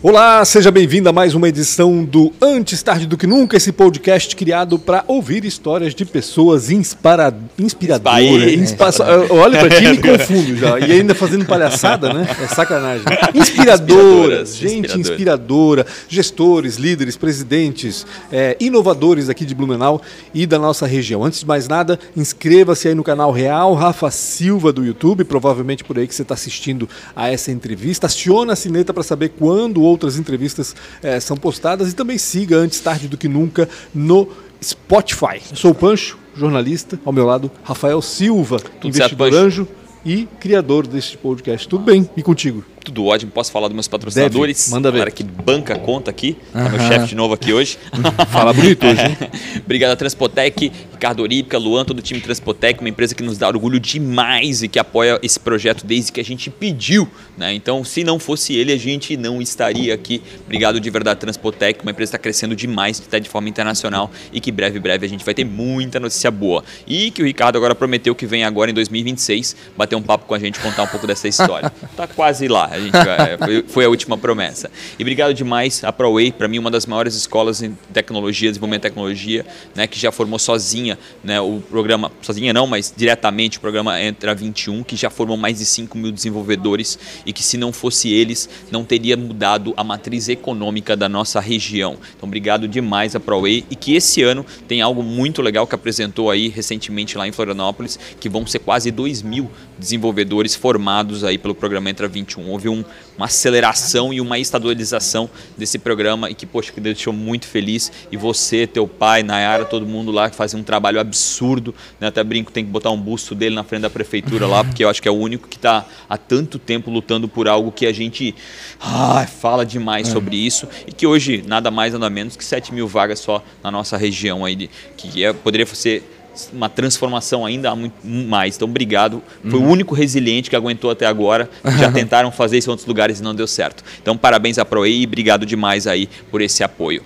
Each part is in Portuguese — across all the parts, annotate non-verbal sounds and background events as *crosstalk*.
Olá, seja bem-vindo a mais uma edição do Antes Tarde do Que Nunca, esse podcast criado para ouvir histórias de pessoas inspira... inspiradoras. Inspa... Olha para ti e me confundo já. E ainda fazendo palhaçada, né? É sacanagem. *laughs* Inspiradoras, gente inspiradora, gestores, líderes, presidentes, é, inovadores aqui de Blumenau e da nossa região. Antes de mais nada, inscreva-se aí no canal Real Rafa Silva do YouTube, provavelmente por aí que você está assistindo a essa entrevista. Aciona a sineta para saber quando outras entrevistas é, são postadas e também siga antes tarde do que nunca no Spotify. Eu sou o Pancho, jornalista, ao meu lado Rafael Silva, Tudo investidor certo, anjo e criador deste podcast. Tudo bem? E contigo? Tudo ótimo. Posso falar dos meus patrocinadores? Deve. Manda ver. Cara que banca a conta aqui. Tá meu chefe de novo aqui hoje. *laughs* Fala bonito hoje, hein? *laughs* Obrigado a Transpotec, Ricardo Orípica, Luan, todo o time Transpotec, uma empresa que nos dá orgulho demais e que apoia esse projeto desde que a gente pediu. Né? Então, se não fosse ele, a gente não estaria aqui. Obrigado de verdade, Transpotec, uma empresa que está crescendo demais, que está de forma internacional e que breve, breve a gente vai ter muita notícia boa. E que o Ricardo agora prometeu que vem agora em 2026 bater um papo com a gente, contar um pouco dessa história. *laughs* Tá quase lá. Gente vai, foi a última promessa. E obrigado demais a ProWay, para mim uma das maiores escolas em tecnologia, desenvolvimento de tecnologia, né, que já formou sozinha, né, o programa, sozinha não, mas diretamente o programa Entra 21, que já formou mais de 5 mil desenvolvedores e que se não fosse eles, não teria mudado a matriz econômica da nossa região. Então obrigado demais a ProWay e que esse ano tem algo muito legal que apresentou aí recentemente lá em Florianópolis, que vão ser quase 2 mil desenvolvedores formados aí pelo programa Entra 21. Houve um, uma aceleração e uma estabilização desse programa e que, poxa, que deixou muito feliz. E você, teu pai, Nayara, todo mundo lá que faz um trabalho absurdo. Né? Até brinco, tem que botar um busto dele na frente da prefeitura lá, porque eu acho que é o único que está há tanto tempo lutando por algo que a gente ah, fala demais é. sobre isso e que hoje nada mais nada menos que 7 mil vagas só na nossa região aí, de, que é, poderia ser uma transformação ainda muito mais. Então, obrigado. Foi uhum. o único resiliente que aguentou até agora. Já tentaram fazer isso em outros lugares e não deu certo. Então, parabéns à ProEI e obrigado demais aí por esse apoio.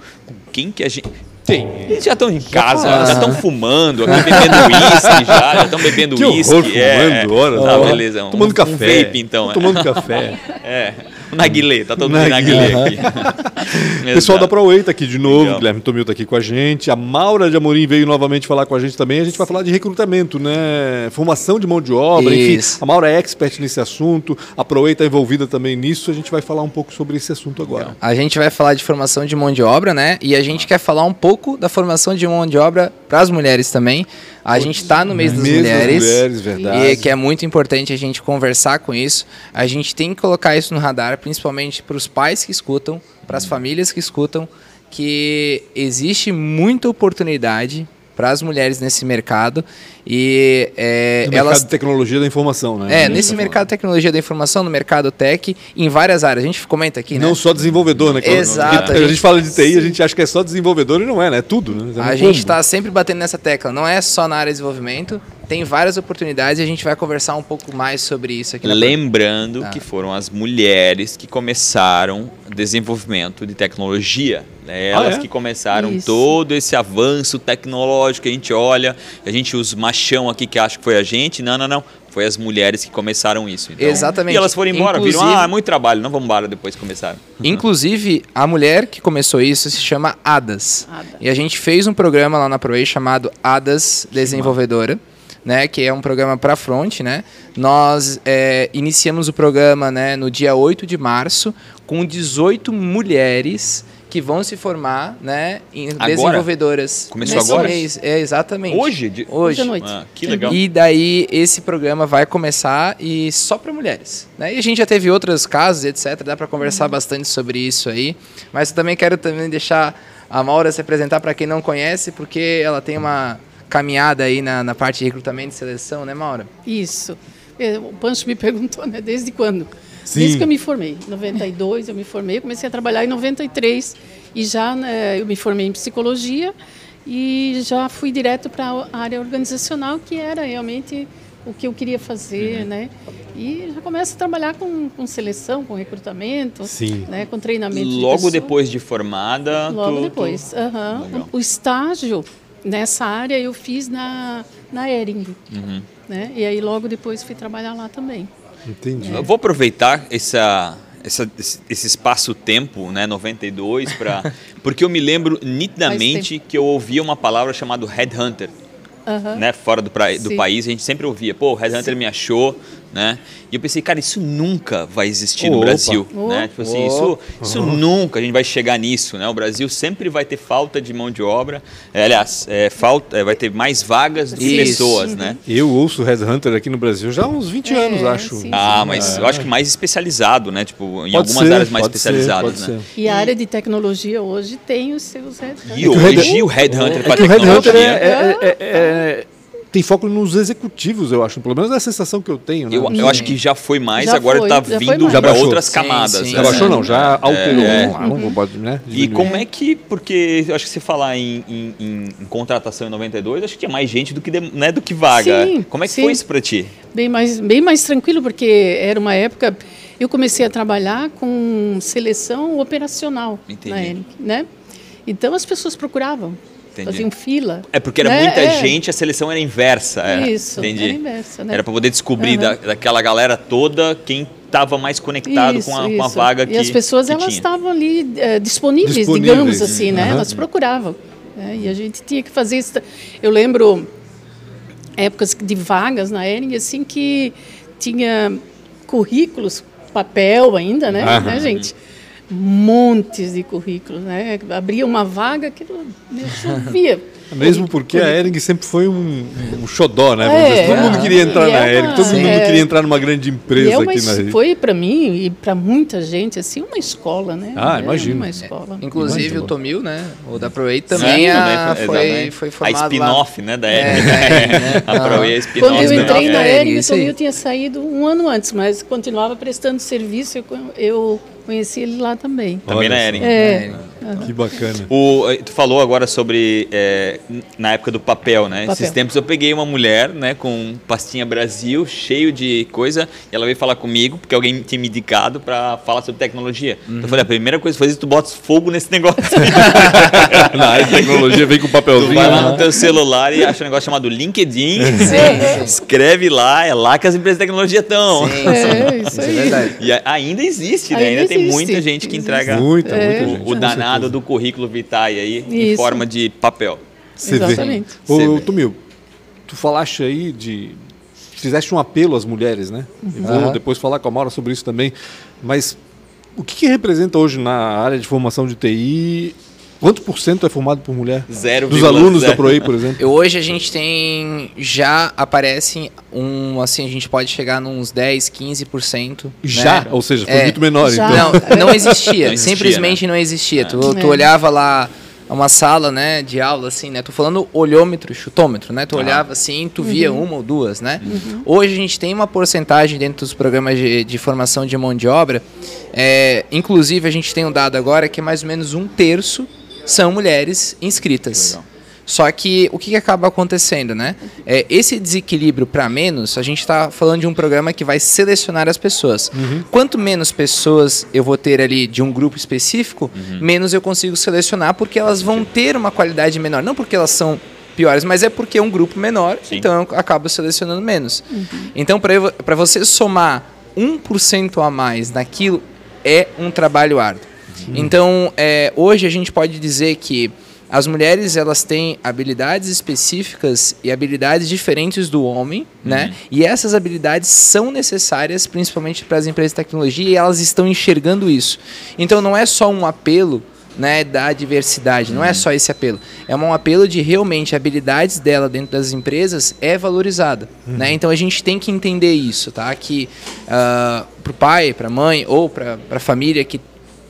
Quem que a gente tem. Eles já estão em casa, já estão fumando, aqui bebendo uísque já, já estão bebendo uísque. É, fumando, tá, beleza. Um, tomando café. Um vape, então. Tomando é. café. *laughs* É. Naguilê, tá todo mundo Naguilê aqui. *laughs* Pessoal da ProWay tá aqui de novo, Legal. Guilherme Tomil tá aqui com a gente, a Maura de Amorim veio novamente falar com a gente também, a gente vai falar de recrutamento, né? Formação de mão de obra, Isso. enfim. A Maura é expert nesse assunto, a ProWay tá envolvida também nisso, a gente vai falar um pouco sobre esse assunto agora. Legal. A gente vai falar de formação de mão de obra, né? E a gente quer falar um pouco da formação de mão de obra para as mulheres também. A gente está no mês das mulheres, das mulheres verdade. e que é muito importante a gente conversar com isso. A gente tem que colocar isso no radar, principalmente para os pais que escutam, para as famílias que escutam, que existe muita oportunidade para as mulheres nesse mercado e é, no elas mercado de tecnologia da informação, né? É, nesse mercado de tecnologia da informação, no mercado tech, em várias áreas. A gente comenta aqui, né? Não só desenvolvedor, né? Exato. A gente, a gente fala de TI, a gente acha que é só desenvolvedor e não é, né? É tudo, né? É a gente está sempre batendo nessa tecla. Não é só na área de desenvolvimento, tem várias oportunidades e a gente vai conversar um pouco mais sobre isso aqui. Lembrando que foram as mulheres que começaram desenvolvimento de tecnologia. Né? Elas ah, é? que começaram isso. todo esse avanço tecnológico. A gente olha, a gente os machão aqui que acha que foi a gente. Não, não, não. Foi as mulheres que começaram isso. Então, Exatamente. E elas foram embora, Inclusive, viram, ah, é muito trabalho, não vamos embora depois começaram. Inclusive, a mulher que começou isso se chama Adas. Ada. E a gente fez um programa lá na ProE chamado Adas Desenvolvedora né, que é um programa para front, né? Nós é, iniciamos o programa, né, no dia 8 de março com 18 mulheres que vão se formar, né, em agora? desenvolvedoras. Começou agora? Mês. É, exatamente. Hoje? De... Hoje. Hoje à noite. Ah, que legal. E daí esse programa vai começar e só para mulheres, né? E a gente já teve outros casos, etc, dá para conversar uhum. bastante sobre isso aí, mas eu também quero também deixar a Maura se apresentar para quem não conhece, porque ela tem uma caminhada aí na, na parte de recrutamento e seleção, né, Maura? Isso. É, o Pancho me *laughs* perguntou, né, desde quando? Sim. Desde que eu me formei. Em 92 eu me formei, comecei a trabalhar em 93 e já né, eu me formei em psicologia e já fui direto para a área organizacional, que era realmente o que eu queria fazer, uhum. né? E já começo a trabalhar com, com seleção, com recrutamento, Sim. né? com treinamento. Logo de depois de formada. Logo tu, depois. Tu... Uhum. O estágio nessa área eu fiz na, na Ering. Uhum. Né? E aí logo depois fui trabalhar lá também. Entendi. Eu vou aproveitar essa, essa, esse espaço-tempo, né, 92, para *laughs* porque eu me lembro nitidamente que eu ouvia uma palavra chamada headhunter. Uhum. Né, fora do, pra, do país, a gente sempre ouvia, pô, o Headhunter Sim. me achou, né? E eu pensei, cara, isso nunca vai existir no Brasil, né? Tipo assim, isso, isso uhum. nunca a gente vai chegar nisso, né? O Brasil sempre vai ter falta de mão de obra, é, aliás, é, falta, é, vai ter mais vagas do que pessoas, né? Eu ouço Headhunter aqui no Brasil já há uns 20 é, anos, acho. Sim, ah, mas eu acho que mais especializado, né? Tipo, em pode algumas ser, áreas mais especializadas, ser, né? Ser. E a área de tecnologia hoje tem os seus Headhunters. E hoje o Headhunter é, com a tecnologia... É, é tem foco nos executivos, eu acho. Pelo menos é a sensação que eu tenho. Né? Eu, eu acho que já foi mais, já agora está vindo para outras camadas. Sim, sim. Já baixou, não, já alterou. É, não, não, não pode, né? E como é que, porque eu acho que se falar em, em, em, em, contratação em 92, acho que tinha mais gente do que, né, do que vaga. Sim, como é que sim. foi isso para ti? Bem mais, bem mais tranquilo, porque era uma época. Eu comecei a trabalhar com seleção operacional Entendi. na ENIC, né? Então as pessoas procuravam. Entendi. faziam fila. É porque era né? muita é. gente, a seleção era inversa. Era. Isso, Entendi. era inversa. Né? Era para poder descobrir uhum. da, daquela galera toda quem estava mais conectado isso, com, a, com, a, vaga que E as pessoas elas estavam ali é, disponíveis, disponíveis, digamos assim, né? Uhum. Elas procuravam. Né? E a gente tinha que fazer isso. Eu lembro épocas de vagas na Ering, assim, que tinha currículos, papel ainda, né, uhum. né gente? Montes de currículos, né? Abria uma vaga que chovia. Mesmo porque a Ering sempre foi um, um xodó, né? É, todo mundo queria entrar na é Ering, todo mundo é, queria entrar numa grande empresa é uma, aqui na Foi para mim e para muita gente assim uma escola, né? Ah, imagino. Uma escola. inclusive imagino. o Tomil, né? O da ProEI também, a, foi, foi formado A spin-off, né? Da Ering. né? *laughs* a ProEI é spin-off. Quando eu entrei na Ering, o Tomil tinha saído um ano antes, mas continuava prestando serviço. eu, eu Conheci ele lá também. Também na Ering. É. Que bacana. O, eh, tu falou agora sobre é, na época do papel, né? Papel. Esses tempos eu peguei uma mulher, né, com pastinha Brasil, cheio de coisa, e ela veio falar comigo, porque alguém tinha me indicado para falar sobre tecnologia. Uhum. Então eu falei, a primeira coisa que fazer é tu bota fogo nesse negócio. *laughs* na tecnologia vem com papelzinho. Tu vai lá no teu celular e acha um negócio chamado LinkedIn, *laughs* escreve lá, é lá que as empresas de tecnologia estão. Sim, é, isso, aí. é *laughs* verdade. E ainda existe, né? Ainda, ainda tem muita gente que entrega muita, muita o, o danado do currículo vitae aí Isso. em forma de papel. Você Exatamente. Ô, Tumil, tu falaste aí de fizeste um apelo às mulheres, né? Uhum. vou uhum. depois falar com a Maura sobre isso também. Mas o que, que, representa hoje na área de formação de TI Quanto por cento é formado por mulher? Zero. Dos alunos zero. da ProEI, por exemplo? *laughs* Hoje a gente tem. Já aparece um. Assim, a gente pode chegar nos 10, 15%. Já? Né? Ou seja, foi é, muito menor, já. então. Não, não existia. *laughs* não existia simplesmente né? não existia. É. Tu, tu olhava lá uma sala, né, de aula, assim, né? Tô falando olhômetro, chutômetro, né? Tu olhava assim, tu via uhum. uma ou duas, né? Uhum. Hoje a gente tem uma porcentagem dentro dos programas de, de formação de mão de obra. É, inclusive, a gente tem um dado agora que é mais ou menos um terço são mulheres inscritas. Só que o que, que, acaba acontecendo, né? É, esse desequilíbrio para menos, a gente está falando de um programa que vai selecionar as pessoas. Uhum. Quanto menos pessoas eu vou ter ali de um grupo específico, uhum. menos eu consigo selecionar, porque elas vão ter uma qualidade menor. Não porque elas são piores, mas é porque é um grupo menor, Sim. então eu acabo selecionando menos. Uhum. Então, para você somar 1% a mais naquilo, é um trabalho árduo. Então, é, hoje a gente pode dizer que as mulheres elas têm habilidades específicas e habilidades diferentes do homem, né? uhum. né? E essas habilidades são necessárias principalmente para as empresas de tecnologia e elas estão enxergando isso. Então não é só um apelo né, da diversidade, não é uhum. só esse apelo. É um apelo de realmente habilidades dela dentro das empresas é valorizada, uhum. né? Então a gente tem que entender isso, tá? Que uh, ah, para o pai, para a mãe ou para a família que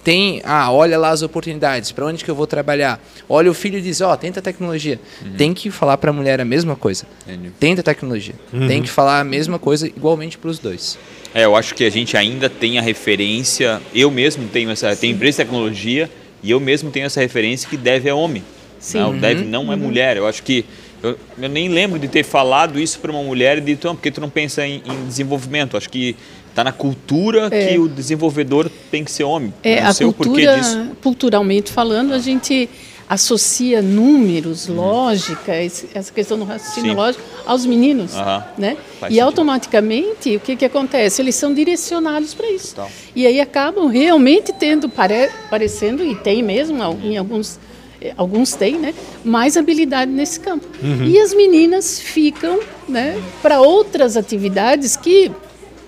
tem, ah, olha lá as oportunidades, para onde que eu vou trabalhar? Olha o filho e diz, ó, oh, tenta tecnologia. Uhum. Tem que falar para a mulher a mesma coisa. Entendi. Tenta tecnologia. Uhum. Tem que falar a mesma coisa igualmente para os dois. É, eu acho que a gente ainda tem a referência, eu mesmo tenho essa, tem empresa de tecnologia e eu mesmo tenho essa referência que deve é homem. Sim. Não, uhum. deve não é uhum. mulher. Eu acho que eu, eu, nem lembro de ter falado isso para uma mulher e dito, ah, porque tu não pensa em, em desenvolvimento. Acho que Está na cultura é. que o desenvolvedor tem que ser homem. É, a cultura, culturalmente falando, a gente associa números, uhum. lógica, essa questão do raciocínio Sim. lógico aos meninos, uhum. né? Faz e sentido. automaticamente o que que acontece? Eles são direcionados para isso. Então. E aí acabam realmente tendo pare, parecendo e tem mesmo em alguns eh, alguns têm, né, mais habilidade nesse campo. Uhum. E as meninas ficam, né, para outras atividades que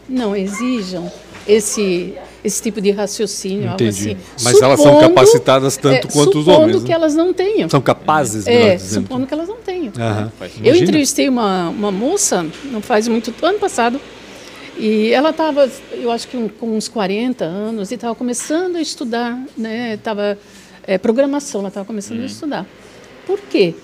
não exijam esse esse tipo de raciocínio, Entendi. algo assim. Mas supondo, elas são capacitadas tanto é, quanto os homens. Supondo né? que elas não tenham. São capazes, É, supondo que elas não tenham. Uhum. Eu entrevistei uma, uma moça, não faz muito, ano passado, e ela estava, eu acho que um, com uns 40 anos, e estava começando a estudar, né? Tava, é, programação, ela estava começando uhum. a estudar. Por quê?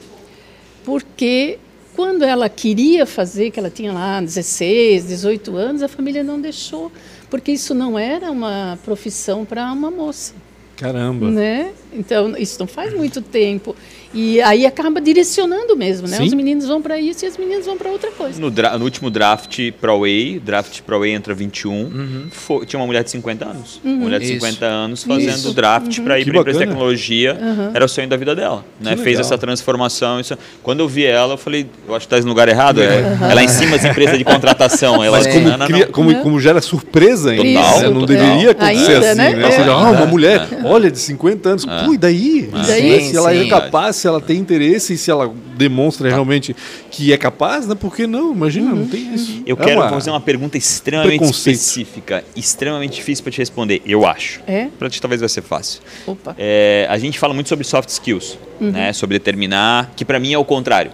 Porque quando ela queria fazer, que ela tinha lá 16, 18 anos, a família não deixou porque isso não era uma profissão para uma moça. Caramba. Né? Então, isso não faz muito tempo. E aí acaba direcionando mesmo, né? Sim. Os meninos vão para isso e as meninas vão para outra coisa. No, no, último draft Pro Way, draft Pro Way entra 21, uhum. foi, tinha uma mulher de 50 anos. Uhum. Uma mulher de isso. 50 anos fazendo isso. draft uhum. para ir para empresa de tecnologia. Uhum. Era o sonho da vida dela. Né? Fez essa transformação. Isso. Quando eu vi ela, eu falei, eu acho que está no lugar errado. É, Ela é em cima das empresas de contratação. Ela, Mas como, não, não, não. como, como gera surpresa ainda. Total, né? Não deveria acontecer Ainda, assim, né? né? Seja, ah, uma mulher, é. olha, de 50 anos. É. Pô, e daí? E daí? Se ela é capaz, se ela tem interesse interesse, se ela demonstra tá. realmente que é capaz, né? Por que não? Imagina, uhum. não tem isso. Eu é quero uma... fazer uma pergunta extremamente específica, extremamente difícil para te responder, eu acho. É? Para ti talvez vai ser fácil. Opa. É, a gente fala muito sobre soft skills, uhum. né? Sobre determinar, que para mim é o contrário.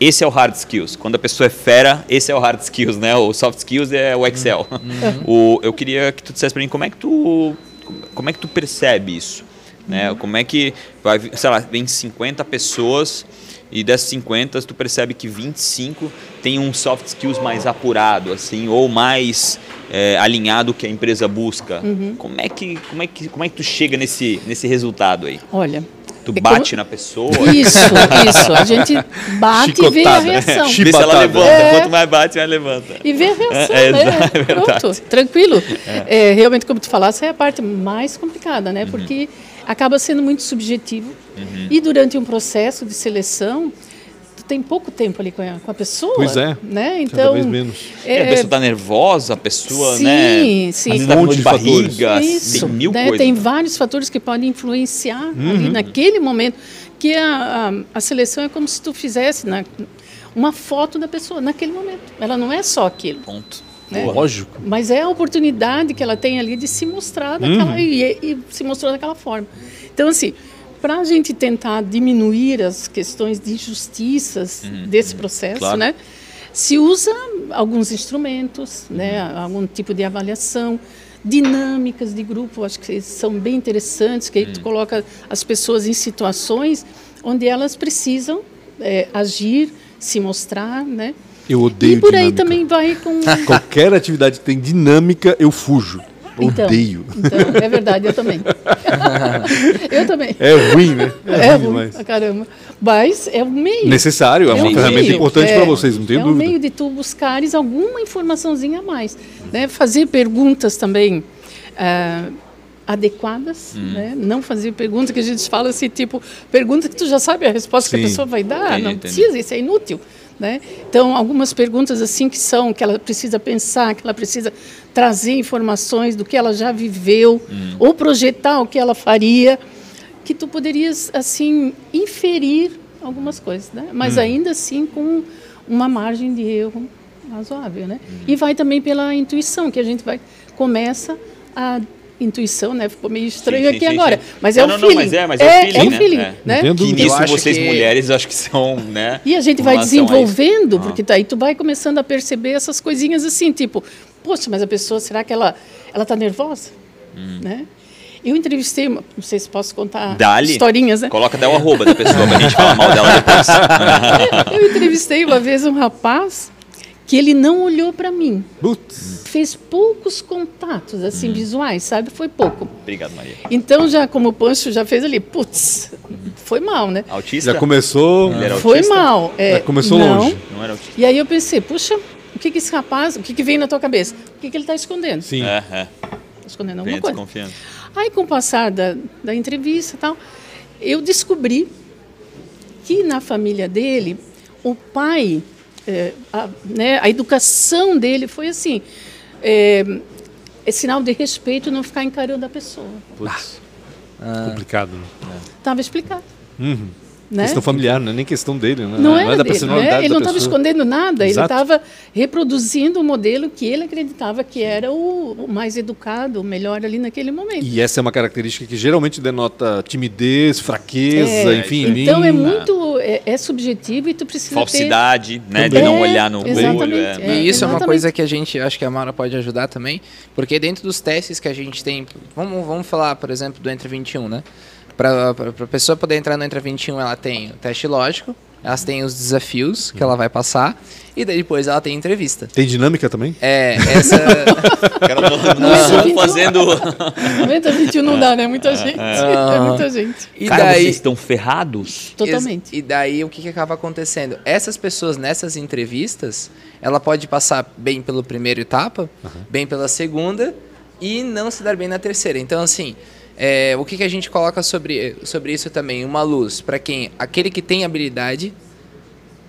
Esse é o hard skills. Quando a pessoa é fera, esse é o hard skills, né? O soft skills é o Excel. Uhum. *laughs* o, eu queria que tu dissesse para mim como é que tu como é que tu percebe isso? Né? Como é que vai, sei lá, vem 50 pessoas e dessas 50 tu percebe que 25 tem um soft skills mais apurado, assim, ou mais é, alinhado que a empresa busca. Uhum. Como é que como é que como é que tu chega nesse nesse resultado aí? Olha, Tu é bate como... na pessoa. *laughs* Isso, isso. A gente bate Chicotada. e vê a reação. É. Vê se ela levanta. É. Quanto mais bate, mais levanta. E vê a reação, é, né? *laughs* É Pronto, tranquilo. É. realmente, como tu falaste, é a parte mais complicada, né? Uhum. Acaba sendo muito subjetivo. Uhum. E durante um processo de seleção, tu tem pouco tempo ali com a, com a pessoa. Pois é. Né? Então, Cada vez menos. É, a pessoa está nervosa, a pessoa, sim, né? Sim, sim. Um monte de barriga, Isso, tem mil né? coisas. Tem vários fatores que podem influenciar uhum. ali naquele momento. Que a, a, a, seleção é como se tu fizesse né, uma foto da pessoa naquele momento. Ela não é só aquilo. Ponto. Né? Lógico. Mas é a oportunidade que ela tem ali de se mostrar daquela, uhum. e, e, se mostrou daquela forma. Então, assim, para a gente tentar diminuir as questões de injustiças uhum. desse uhum. processo, claro. né? Se usa alguns instrumentos, né? Uhum. Algum tipo de avaliação, dinâmicas de grupo, acho que são bem interessantes, que aí tu uhum. coloca as pessoas em situações onde elas precisam é, agir, se mostrar, né? Eu odeio E por dinâmica. aí também vai com... *laughs* Qualquer atividade que tem dinâmica, eu fujo. Então, Odeio. Então, é verdade, eu também. *laughs* eu também. É ruim, né? É, é ruim, demais. caramba. Mas é um meio. Necessário, é, é uma um ferramenta meio. importante é, para vocês, não tenho é dúvida. É um meio de tu buscares alguma informaçãozinha a mais. Né? Fazer perguntas também. Uh, adequadas, hum. né? Não fazer perguntas que a gente fala assim, tipo, pergunta que tu já sabe a resposta Sim. que a pessoa vai dar, entendi, não entendi. precisa, isso é inútil. Né? Então, algumas perguntas assim que são, que ela precisa pensar, que ela precisa trazer informações do que ela já viveu, hum. ou projetar o que ela faria, que tu poderias, assim, inferir algumas coisas, né? Mas hum. ainda assim com uma margem de erro razoável, né? Hum. E vai também pela intuição, que a gente vai, começa a intuição, né? Ficou meio estranho sim, sim, aqui sim, agora. Mas é não, o feeling. Não, mas é, mas é, é o feeling, é né? feeling, é. né? Que nisso vocês que... mulheres acho que são, né? E a gente vai desenvolvendo, ah. porque daí tu vai começando a perceber essas coisinhas assim, tipo, poxa, mas a pessoa, será que ela ela tá nervosa? Hum. Né? Eu entrevistei, uma, não sei se posso contar Dali. historinhas, né? Coloca até o arroba da pessoa pra gente falar mal dela depois. *laughs* eu entrevistei uma vez um rapaz que ele não olhou para mim. Putz. Fez poucos contatos assim hum. visuais, sabe? Foi pouco. Obrigado, Maria. Então já como o Pancho já fez ali, putz, foi mal, né? Autista? Já começou. Ele era foi mal. É, já começou não. longe. Não era autista. E aí eu pensei, puxa, o que, que esse rapaz, o que, que vem na tua cabeça? O que, que ele está escondendo? Sim. É, é. Tá escondendo alguma coisa. Aí com o passar da, da entrevista e tal, eu descobri que na família dele, o pai, é, a, né, a educação dele foi assim, é, é, sinal de respeito não ficar encarando a pessoa. Putz, ah. complicado. Né? Estava explicado. Uhum. Né? Questão familiar, não é nem questão dele, né? Não, não é da dele, personalidade né? Ele não estava escondendo nada, Exato. ele estava reproduzindo o modelo que ele acreditava que era o, o, mais educado, o melhor ali naquele momento. E essa é uma característica que geralmente denota timidez, fraqueza, é, enfim. Então é muito é, é, subjetivo e tu precisa falsidade, ter... né, de não olhar no olho. É. E isso é uma coisa que a gente acho que a Mara pode ajudar também, porque dentro dos testes que a gente tem, vamos, vamos falar, por exemplo, do Entre 21, né? Para a pessoa poder entrar no Entra 21, ela tem o teste lógico, elas têm os desafios que ela vai passar e daí depois ela tem entrevista. Tem dinâmica também? É, essa. *laughs* Cara, não, não fazendo. 90, 21 não dá, né? Muita gente. É, é muita gente. E Cara, daí... vocês estão ferrados? Totalmente. E daí o que, que acaba acontecendo? Essas pessoas nessas entrevistas, ela pode passar bem pela primeira etapa, uhum. bem pela segunda e não se dar bem na terceira. Então, assim. É, o que, que a gente coloca sobre, sobre isso também? Uma luz para quem? Aquele que tem habilidade.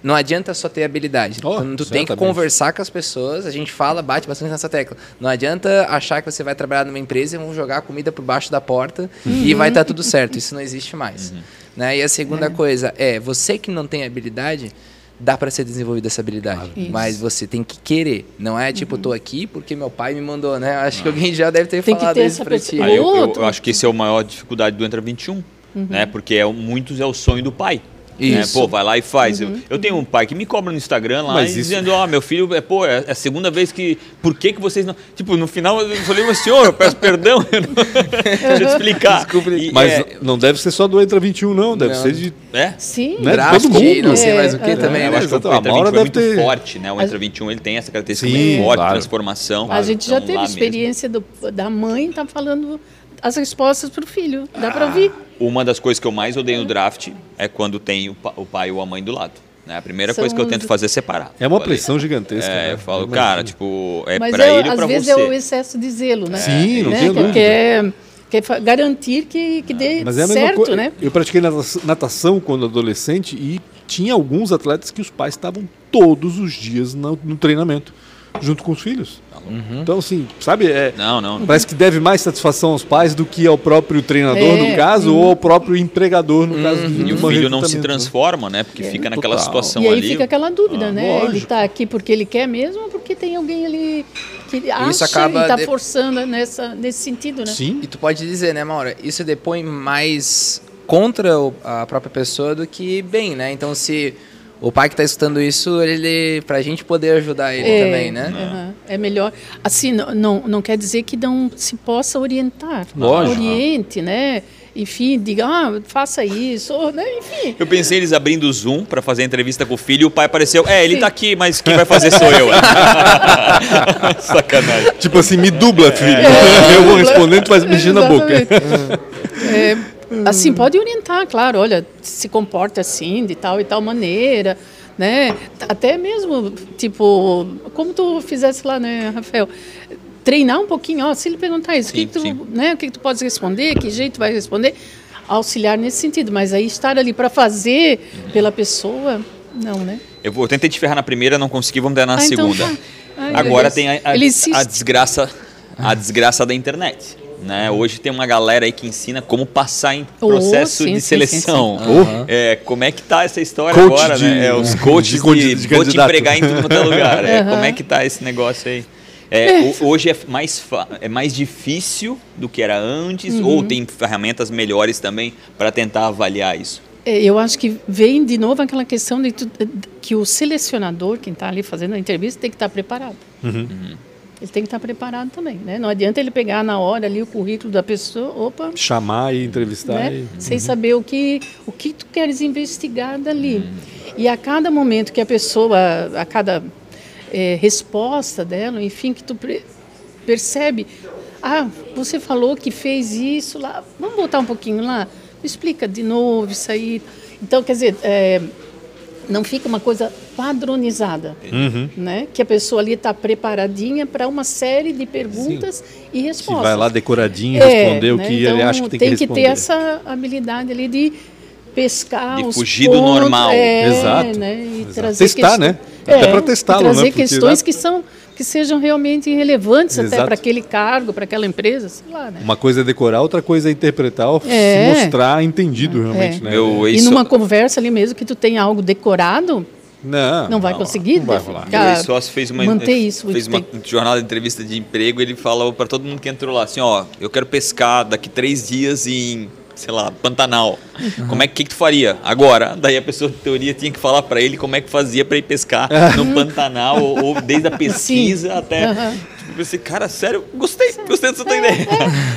Não adianta só ter habilidade. Oh, tu tem que conversar com as pessoas. A gente fala, bate bastante nessa tecla. Não adianta achar que você vai trabalhar numa empresa e vão jogar a comida por baixo da porta uhum. e vai estar tá tudo certo. Isso não existe mais. Uhum. Né? E a segunda é. coisa é, você que não tem habilidade, dá para ser desenvolvida essa habilidade. Claro. Mas você tem que querer. Não é tipo, uhum. tô aqui porque meu pai me mandou, né? Acho que alguém já deve ter tem falado ter isso pra ti. Ah, eu, eu, eu, acho que esse é a maior dificuldade do Entra 21, uhum. né? Porque é, muitos é o sonho do pai. Né? Pô, vai lá e faz. Uhum. Eu, eu tenho um pai que me cobra no Instagram lá mas dizendo, ó, oh, meu filho, é, pô, é a segunda vez que. Por que, que vocês não. Tipo, no final eu falei, mas senhor, eu peço perdão. Eu *laughs* não... Deixa eu te explicar. Desculpa, e, mas é... não deve ser só do Entra 21, não. Deve não. ser de. É? Sim. Né? Todo mundo. Não sei mais o que também. Eu né? acho que o Entra 21 é muito ter... forte, né? O Entra 21 ele tem essa característica Sim, muito forte, claro. transformação. A gente já teve experiência do, da mãe, tá falando as respostas para o filho. Dá ah, para ouvir. Uma das coisas que eu mais odeio no draft é quando tem o, o pai ou a mãe do lado. Né? A primeira São coisa que eu tento fazer é separar. É uma pressão gigantesca. É, né? eu falo, cara, tipo, é para ele ou para você. Às vezes é o excesso de zelo, né? Sim, não né? tem dúvida. Quer, quer garantir que, que dê Mas é certo, né? Eu pratiquei natação quando adolescente e tinha alguns atletas que os pais estavam todos os dias no, no treinamento junto com os filhos. Uhum. Então, assim, sabe? É, não, não, Parece que deve mais satisfação aos pais do que ao próprio treinador, é, no caso, uhum. ou ao próprio empregador, no caso. Uhum. E o filho não se transforma, né? Porque é, fica naquela total. situação ali. E aí ali. fica aquela dúvida, ah, né? Lógico. Ele está aqui porque ele quer mesmo ou porque tem alguém ali que acha isso acaba e está de... forçando nessa, nesse sentido, né? Sim. E tu pode dizer, né, Maura? Isso depõe mais contra a própria pessoa do que bem, né? Então, se o pai que está escutando isso, ele para a gente poder ajudar ele é, também, né? é melhor. Assim, não, não, não quer dizer que não se possa orientar. Lógico. Oriente, né? Enfim, diga, ah, faça isso, né? Enfim. Eu pensei eles abrindo o Zoom para fazer a entrevista com o filho e o pai apareceu, é, ele Sim. tá aqui, mas quem vai fazer sou eu. *laughs* Sacanagem. Tipo assim, me dubla, filho. É, *laughs* eu vou respondendo, tu vai mexer na boca. *laughs* É, Assim, pode orientar, claro, olha, se comporta assim, de tal e tal maneira, né? Até mesmo, tipo, como tu fizesse lá, né, Rafael? Treinar um pouquinho, ó, se ele perguntar isso, sim, que tu, né, o que tu pode responder, que jeito vai responder, auxiliar nesse sentido, mas aí estar ali para fazer pela pessoa, não, né? Eu, vou, eu tentei te ferrar na primeira, não consegui, vamos dar na ah, então segunda. Então, Ai, Agora tem a, a, a desgraça, a desgraça da internet. Né? Hoje tem uma galera aí que ensina como passar em processo oh, sim, de seleção. Sim, sim, uhum. é, como é que tá essa história Coach agora, de, né? É, os *laughs* coaches de, de, vou te empregar em tudo quanto é lugar. É, uhum. Como é que tá esse negócio aí? É, é. Hoje é mais, é mais difícil do que era antes, uhum. ou tem ferramentas melhores também para tentar avaliar isso? É, eu acho que vem de novo aquela questão de que o selecionador, quem está ali fazendo a entrevista, tem que estar tá preparado. Uhum. Ele tem que estar preparado também, né? Não adianta ele pegar na hora ali o currículo da pessoa, opa, chamar e entrevistar, né? e... sem uhum. saber o que o que tu queres investigar dali. Uhum. E a cada momento que a pessoa, a cada é, resposta dela, enfim, que tu percebe, ah, você falou que fez isso lá, vamos voltar um pouquinho lá, me explica de novo isso aí. Então, quer dizer, é, não fica uma coisa padronizada, uhum. né? Que a pessoa ali está preparadinha para uma série de perguntas Sim. e respostas. Que vai lá decoradinho é, responder né? o que então, ele acha que tem, tem que responder. Tem que ter essa habilidade ali de pescar de os fugir pontos, do normal. É, Exato. Né? E Exato. trazer Testar, quest- né? É, Até para testá-lo, trazer né? Porque, questões né? que são que sejam realmente relevantes até Exato. para aquele cargo, para aquela empresa, sei lá, né? Uma coisa é decorar, outra coisa é interpretar, ou É. se mostrar entendido realmente, né? Meu E ex- numa conversa ali mesmo que tu tem algo decorado, Não, não vai conseguir Não vai né, rolar. ficar- Meu ex-sócio fez uma, manter isso fez uma jornada de entrevista de emprego. Ele falou para todo mundo que entrou lá assim: Ó, eu quero pescar daqui três dias em, sei lá, Pantanal. Uhum. Como é que, que, tu faria? Agora, daí a pessoa, em teoria, tinha que falar para ele como é que fazia para ir pescar no Pantanal, ou, ou desde a pesquisa até. Aham. Tipo assim, cara, sério, gostei, gostei dessa tua ideia.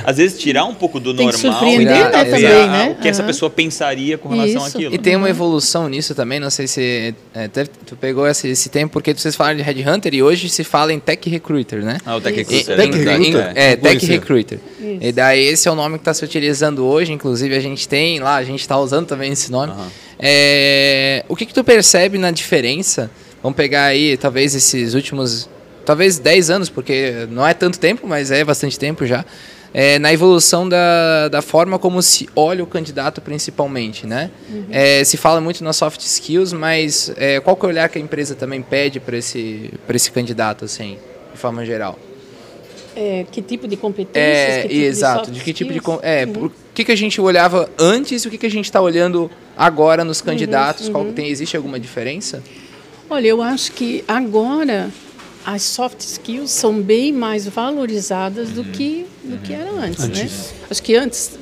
Às vezes tirar um pouco do Tem que normal surpreender, e né, ver também, né? o que essa pessoa pensaria com relação Isso. àquilo. E tem uma evolução nisso também, não sei se é, tu pegou esse, esse tempo, porque vocês falaram de Headhunter e hoje se fala em Tech Recruiter, né? Ah, o Tech Isso. Recruiter. Tech né? Recruiter. É, Não Tech. Recruiter. E daí esse é o nome que está se utilizando hoje, inclusive a gente tem lá, a gente está usando também esse nome. Aham. É, o que, que tu percebe na diferença? Vamos pegar aí, talvez esses últimos, talvez 10 anos, porque não é tanto tempo, mas é bastante tempo já. é, na evolução da, da forma como se olha o candidato principalmente, né? É, se fala muito nas soft skills, mas é, qual que é o olhar que a empresa também pede para esse, esse candidato, assim, de forma geral? É, que tipo de competências? É, tipo exato. soft De, que tipo de. É, por que, que a gente olhava antes e o que, que a gente está olhando agora nos candidatos? Qual, tem, existe alguma diferença? Olha, eu acho que agora as soft skills são bem mais valorizadas do que do que era antes, né? Acho que antes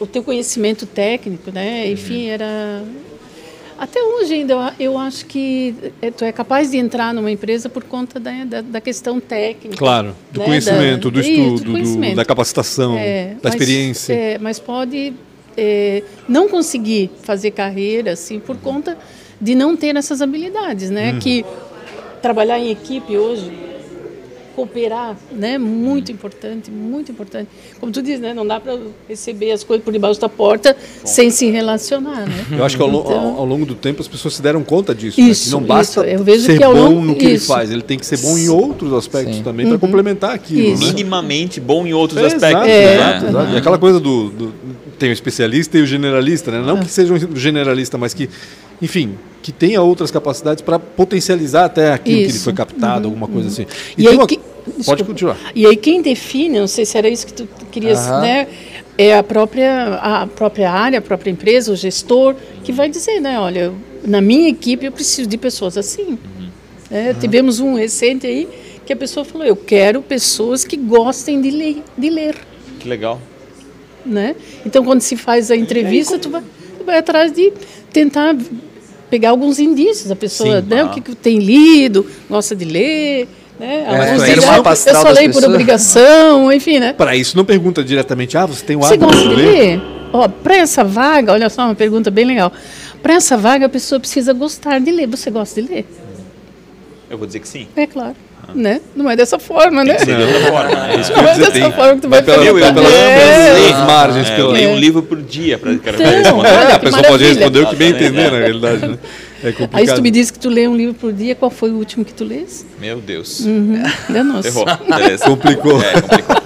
o teu conhecimento técnico, né? Enfim, era até hoje ainda eu, acho que é, tu é capaz de entrar numa empresa por conta da, da, da questão técnica. Claro, do né, conhecimento, da- do estudo, do- conhecimento. da capacitação, É, da mas- experiência. é, mas pode é, não conseguir fazer carreira assim por conta de não ter essas habilidades, Uhum. né? Que trabalhar em equipe hoje, cooperar, né? Muito importante, muito importante. Como tu diz, né? Não dá para receber as coisas por debaixo da porta sem se relacionar, né? Eu acho que ao, Então- ao- ao longo do tempo as pessoas se deram conta disso. né? Isso, Que não basta isso. Eu vejo ser bom longo- no que ele isso. faz, ele tem que ser bom em outros aspectos Sim. também para complementar aquilo. Uhum. Né? Minimamente bom em outros É, aspectos. Exato, né? exato, exato. E aquela coisa do, do- Tem o especialista e o generalista, né? Não que seja um generalista, mas que, enfim, que tenha outras capacidades para potencializar até aquilo que ele Isso. foi captado, alguma coisa assim. E tem aí uma- que- Pode continuar. E aí quem define, não sei se era isso que tu querias, Aham. né? É a própria, a própria área, a própria empresa, o gestor, que vai dizer, né? Olha, na minha equipe eu preciso de pessoas assim. É, Tivemos um recente aí que a pessoa falou, eu quero pessoas que gostem de ler. De ler Que legal. Né? Então, quando se faz a entrevista, tu vai, tu vai atrás de tentar pegar alguns indícios da pessoa, Sim, né? ah. O que, que tem lido, gosta de ler, né? Alguns quero dizem, o "Ah, eu só leio por pessoas." obrigação, enfim, né? Para isso, não pergunta diretamente, ah, você tem o Você hábito gosta de ler? Ó, para essa vaga, olha só uma pergunta bem legal. Para essa vaga, a pessoa precisa gostar de ler. Você gosta de ler? Eu vou dizer que sim. É claro. Né? Não é dessa forma, né? Né? Isso Não eu ia é dessa tem- forma que tu vai vai pela- perguntar. pelas- É. margens, É, pela- eu leio um livro por dia para Então, responder. É, a pessoa pode responder o que bem entender, é. na realidade. Né? É Aí complicado. se tu me disse que tu lê um livro por dia, qual foi o último que tu lês? Meu Deus. Uhum. Danou-se. Errou. Beleza. *laughs* Complicou. É, complicou.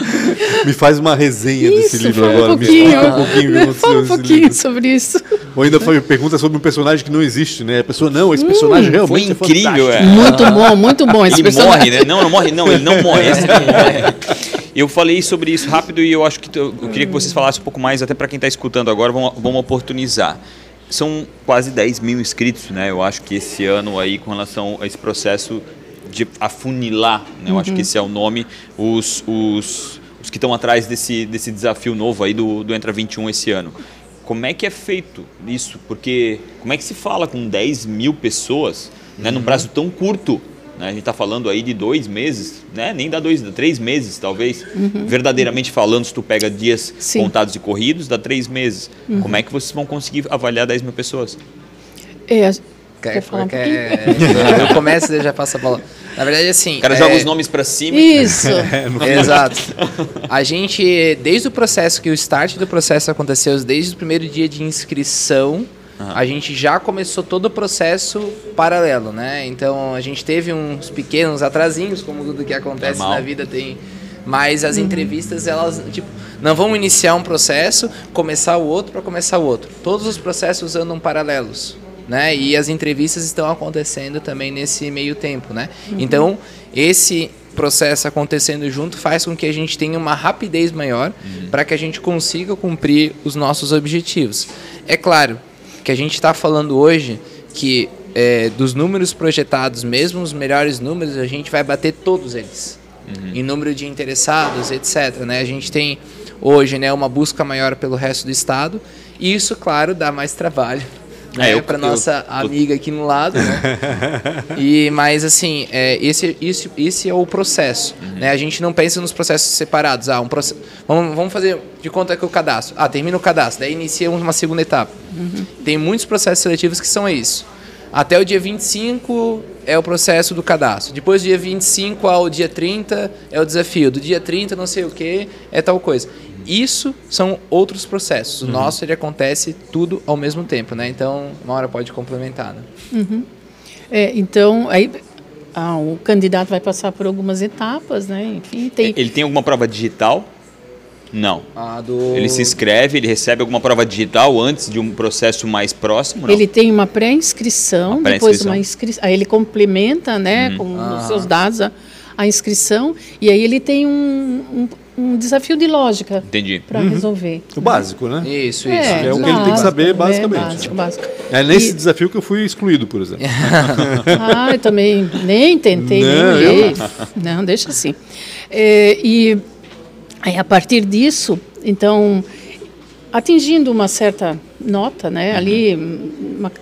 *laughs* Me faz uma resenha desse Isso, livro fala agora. um Me explica um pouquinho. *laughs* Fala um pouquinho livro. sobre isso. Ou ainda foi pergunta sobre um personagem que não existe, né? A pessoa, não, esse personagem realmente Foi é incrível, é. Muito bom, muito bom. Esse Ele personagem. morre, né? Não, não morre, não, ele não *laughs* morre. Esse não morre. Eu falei sobre isso rápido e eu acho que eu queria que vocês falassem um pouco mais, até para quem está escutando agora, vamos, vamos oportunizar. São quase 10 mil inscritos, né? Eu acho que esse ano aí, com relação a esse processo de afunilar, né? Eu acho que esse é o nome, os, os, os que estão atrás desse, desse desafio novo aí do, do Entra 21 esse ano. Como é que é feito isso? Porque como é que se fala com 10 mil pessoas né, num prazo tão curto? né? A gente está falando aí de dois meses, né? nem dá dois, dá três meses talvez. Verdadeiramente falando, se tu pega dias Sim. contados e corridos, dá três meses. Como é que vocês vão conseguir avaliar 10 mil pessoas? É, Quer, quer falar um quer, *laughs* eu começo e já passo a bola. Na verdade, assim. O cara é- joga os nomes para cima. Isso. *laughs* Exato. A gente, desde o processo, que o start do processo aconteceu, desde o primeiro dia de inscrição, a gente já começou todo o processo paralelo, né? Então a gente teve uns pequenos atrasinhos, como tudo que acontece Normal. na vida tem, Mas as uhum. entrevistas, elas, tipo, não vão iniciar um processo, começar o outro para começar o outro. Todos os processos andam paralelos. Né? E as entrevistas estão acontecendo também nesse meio tempo, né? Uhum. Então, esse processo acontecendo junto faz com que a gente tenha uma rapidez maior uhum. para que a gente consiga cumprir os nossos objetivos. É claro que a gente está falando hoje que é, dos números projetados, mesmo os melhores números, a gente vai bater todos eles. Uhum. Em número de interessados, etc. Né? A gente tem hoje né, uma busca maior pelo resto do estado. E isso, claro, dá mais trabalho né, é, para nossa eu, amiga aqui no lado, né? *laughs* e mas assim, é, esse, esse, esse é o processo, uhum. né? A gente não pensa nos processos separados. Ah, um processo, vamos, vamos fazer de conta que o cadastro. Ah, termina o cadastro, daí inicia uma segunda etapa. Uhum. Tem muitos processos seletivos que são isso. Até o dia 25 é o processo do cadastro. Depois do dia 25 ao dia 30 é o desafio. Do dia 30 não sei o que é tal coisa. Isso são outros processos. O uhum. nosso ele acontece tudo ao mesmo tempo, né? Então, uma hora pode complementar, né? Uhum. É, então, aí ah, o candidato vai passar por algumas etapas, né? Enfim, tem... Ele tem alguma prova digital? Não. Do... Ele se inscreve, ele recebe alguma prova digital antes de um processo mais próximo? Não? Ele tem uma pré-inscrição, pré depois uma inscrição. Aí ele complementa, né, uhum. com ah. os seus dados a, a, inscrição, e aí ele tem um, um, um desafio de lógica para uhum. resolver. O básico, né? Isso, isso. É, é o que ele tem que saber, é, basicamente. É, básico, básico. é nesse e... desafio que eu fui excluído, por exemplo. ah, eu também nem tentei, não, nem Não, deixa assim. É, e Aí, a partir disso, então, atingindo uma certa nota, né, uhum. ali, uma,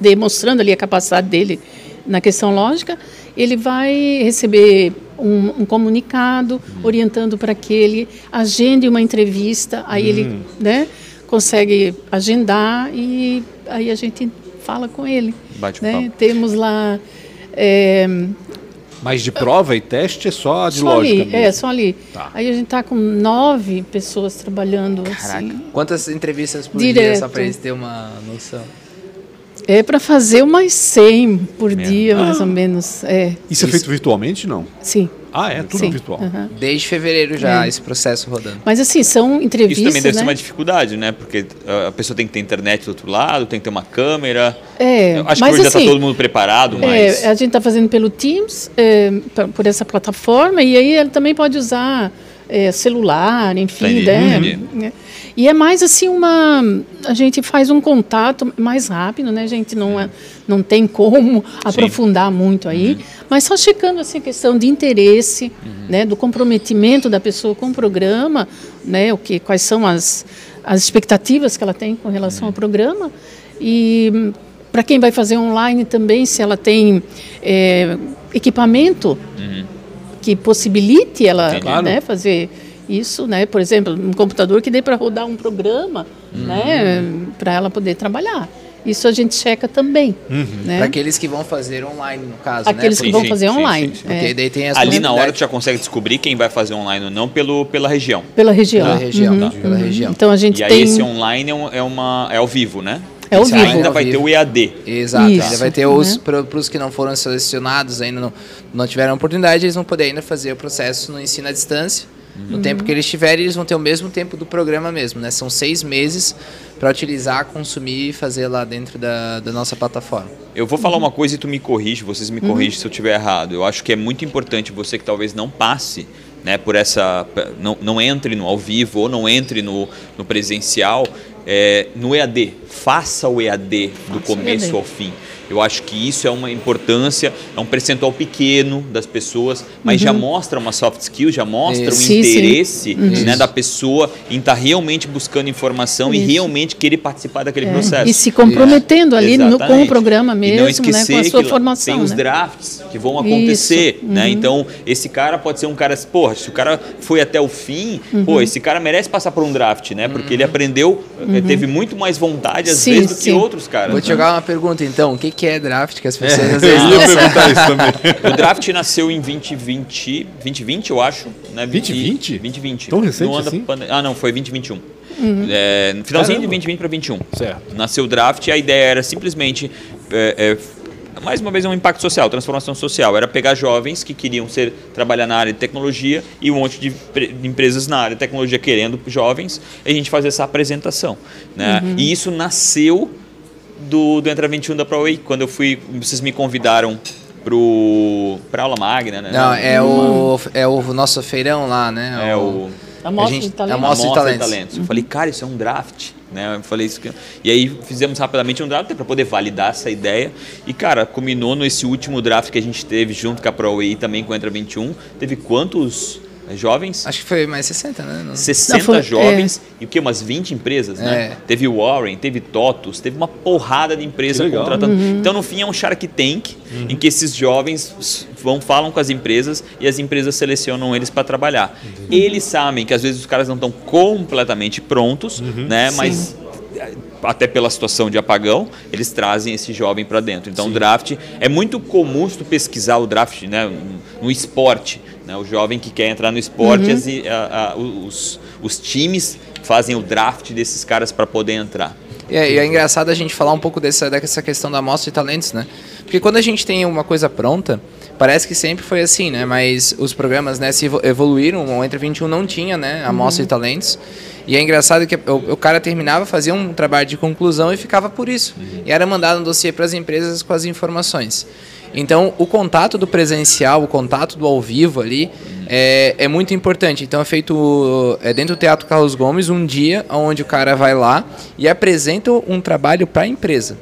demonstrando ali a capacidade dele na questão lógica, ele vai receber um, um comunicado uhum. orientando para que ele agende uma entrevista, aí uhum. ele né, consegue agendar e aí a gente fala com ele. Bate né? Temos lá é, mas de prova e teste é só de só lógica ali, mesmo. É, só ali. Tá. Aí a gente está com nove pessoas trabalhando Caraca. assim. Quantas entrevistas por Direto. dia, só para eles terem uma noção? É para fazer umas 100 por Mesmo. dia, mais ah. ou menos. É. Isso, Isso é feito virtualmente, não? Sim. Ah, é? Tudo Sim. virtual. Uhum. Desde fevereiro já, é. esse processo rodando. Mas assim, são entrevistas. Isso também deve né? ser uma dificuldade, né? Porque a pessoa tem que ter internet do outro lado, tem que ter uma câmera. É. Eu acho mas, que hoje tá assim, já está todo mundo preparado, é, mas. É, a gente está fazendo pelo Teams, é, por essa plataforma, e aí ele também pode usar é, celular, enfim, né? E é mais assim uma. A gente faz um contato mais rápido, né? A gente não, é, não tem como aprofundar Sim. muito aí, uhum. mas só checando assim, a questão de interesse, uhum. né? Do comprometimento da pessoa com o programa, né? O que, quais são as, as expectativas que ela tem com relação uhum. ao programa. E para quem vai fazer online também, se ela tem é, equipamento uhum. Que possibilite ela né, fazer isso, né? Por exemplo, um computador que dê para rodar um programa, uhum. né? Para ela poder trabalhar. Isso a gente checa também. Uhum. Né? Para aqueles que vão fazer online, no caso, Aqueles né? que vão fazer sim, online. Sim, sim. É. daí tem Ali na hora tu já consegue descobrir quem vai fazer online ou não pelo, pela região. Pela região. Pela região, uhum. tá? Pela uhum. região. Então a gente e tem... aí esse online é, é, uma, é ao vivo, né? É ao vivo. Ainda vai ter o EAD. Exato. Isso, ainda vai ter os né? para os que não foram selecionados, ainda não, não tiveram oportunidade, eles vão poder ainda fazer o processo no ensino à distância no uhum. tempo que eles tiverem, eles vão ter o mesmo tempo do programa mesmo, né? São seis meses para utilizar, consumir e fazer lá dentro da, da nossa plataforma. Eu vou falar uma coisa e tu me corrige, vocês me corrigem uhum. se eu estiver errado. Eu acho que é muito importante você que talvez não passe né, por essa. Não, não entre no ao vivo ou não entre no, no presencial, é, no EAD. Faça o EAD do Faça começo EAD. ao fim. Eu acho que isso é uma importância, é um percentual pequeno das pessoas, mas uhum. já mostra uma soft skill, já mostra isso. um sim, interesse sim. Né, da pessoa em estar tá realmente buscando informação isso. e realmente querer participar daquele é. processo. E se comprometendo ali no, com o programa mesmo, e não esquecer né, com a sua formação. Tem os né? drafts que vão acontecer, né? Uhum. Então, esse cara pode ser um cara, porra, se o cara foi até o fim, uhum. pô, esse cara merece passar por um draft, né? Porque ele uhum. aprendeu, eh, teve muito mais vontade às sim, vezes do que outros caras. Vou te né? jogar uma pergunta então, o que que é draft que as pessoas é, às vezes eu ia perguntar isso também. *laughs* O draft nasceu em 2020, 2020 eu acho, né? 2020? 2020. Tão recente assim? Pande... Ah, não, foi 2021. Uhum. É, no finalzinho Caramba. de 2020 para 2021. Certo. Nasceu o draft e a ideia era simplesmente é, é, mais uma vez, é um impacto social, transformação social. Era pegar jovens que queriam ser trabalhar na área de tecnologia e um monte de, de empresas na área de tecnologia querendo jovens, e a gente fazer essa apresentação. Né? Uhum. E isso nasceu do, do Entra 21 da ProWay, quando eu fui, vocês me convidaram para aula magna, né? Não, é o, é o nosso feirão lá, né? É o... A mostra de talentos. A mostra de talentos. talentos. Eu falei, cara, isso é um draft. Né? Eu falei isso. E aí fizemos rapidamente um draft para poder validar essa ideia. E, cara, culminou nesse último draft que a gente teve junto com a ProWay também com o Entra 21. Teve quantos jovens? Acho que foi mais 60, né? Não... 60 Não, foi, jovens é. e o que? Umas 20 empresas, né? é. né? Teve Warren, teve TOTUS, teve uma porrada de empresa contratando. Uhum. Então, no fim, é um Shark Tank uhum. em que esses jovens vão, falam com as empresas e as empresas selecionam eles para trabalhar. Entendi. Eles sabem que às vezes os caras não estão completamente prontos, uhum. né? Mas Sim até pela situação de apagão, eles trazem esse jovem para dentro. Então, Sim. o draft é muito comum tu pesquisar o draft né, no esporte. Né? O jovem que quer entrar no esporte, uhum. as, a, a, os, os times fazem o draft desses caras para poder entrar. E é, e é, engraçado a gente falar um pouco dessa, dessa questão da amostra de talentos, né? Porque quando a gente tem uma coisa pronta, parece que sempre foi assim, né? Mas os programas né, se evoluíram, o Entre 21 não tinha né, amostra uhum. de talentos. E é engraçado que o, o, cara terminava, fazia um trabalho de conclusão e ficava por isso. Uhum. E era mandado um dossiê para as empresas com as informações. Então, o contato do presencial, o contato do ao vivo ali é, é muito importante. Então, é feito é dentro do Teatro Carlos Gomes um dia onde o cara vai lá e apresenta um trabalho para a empresa.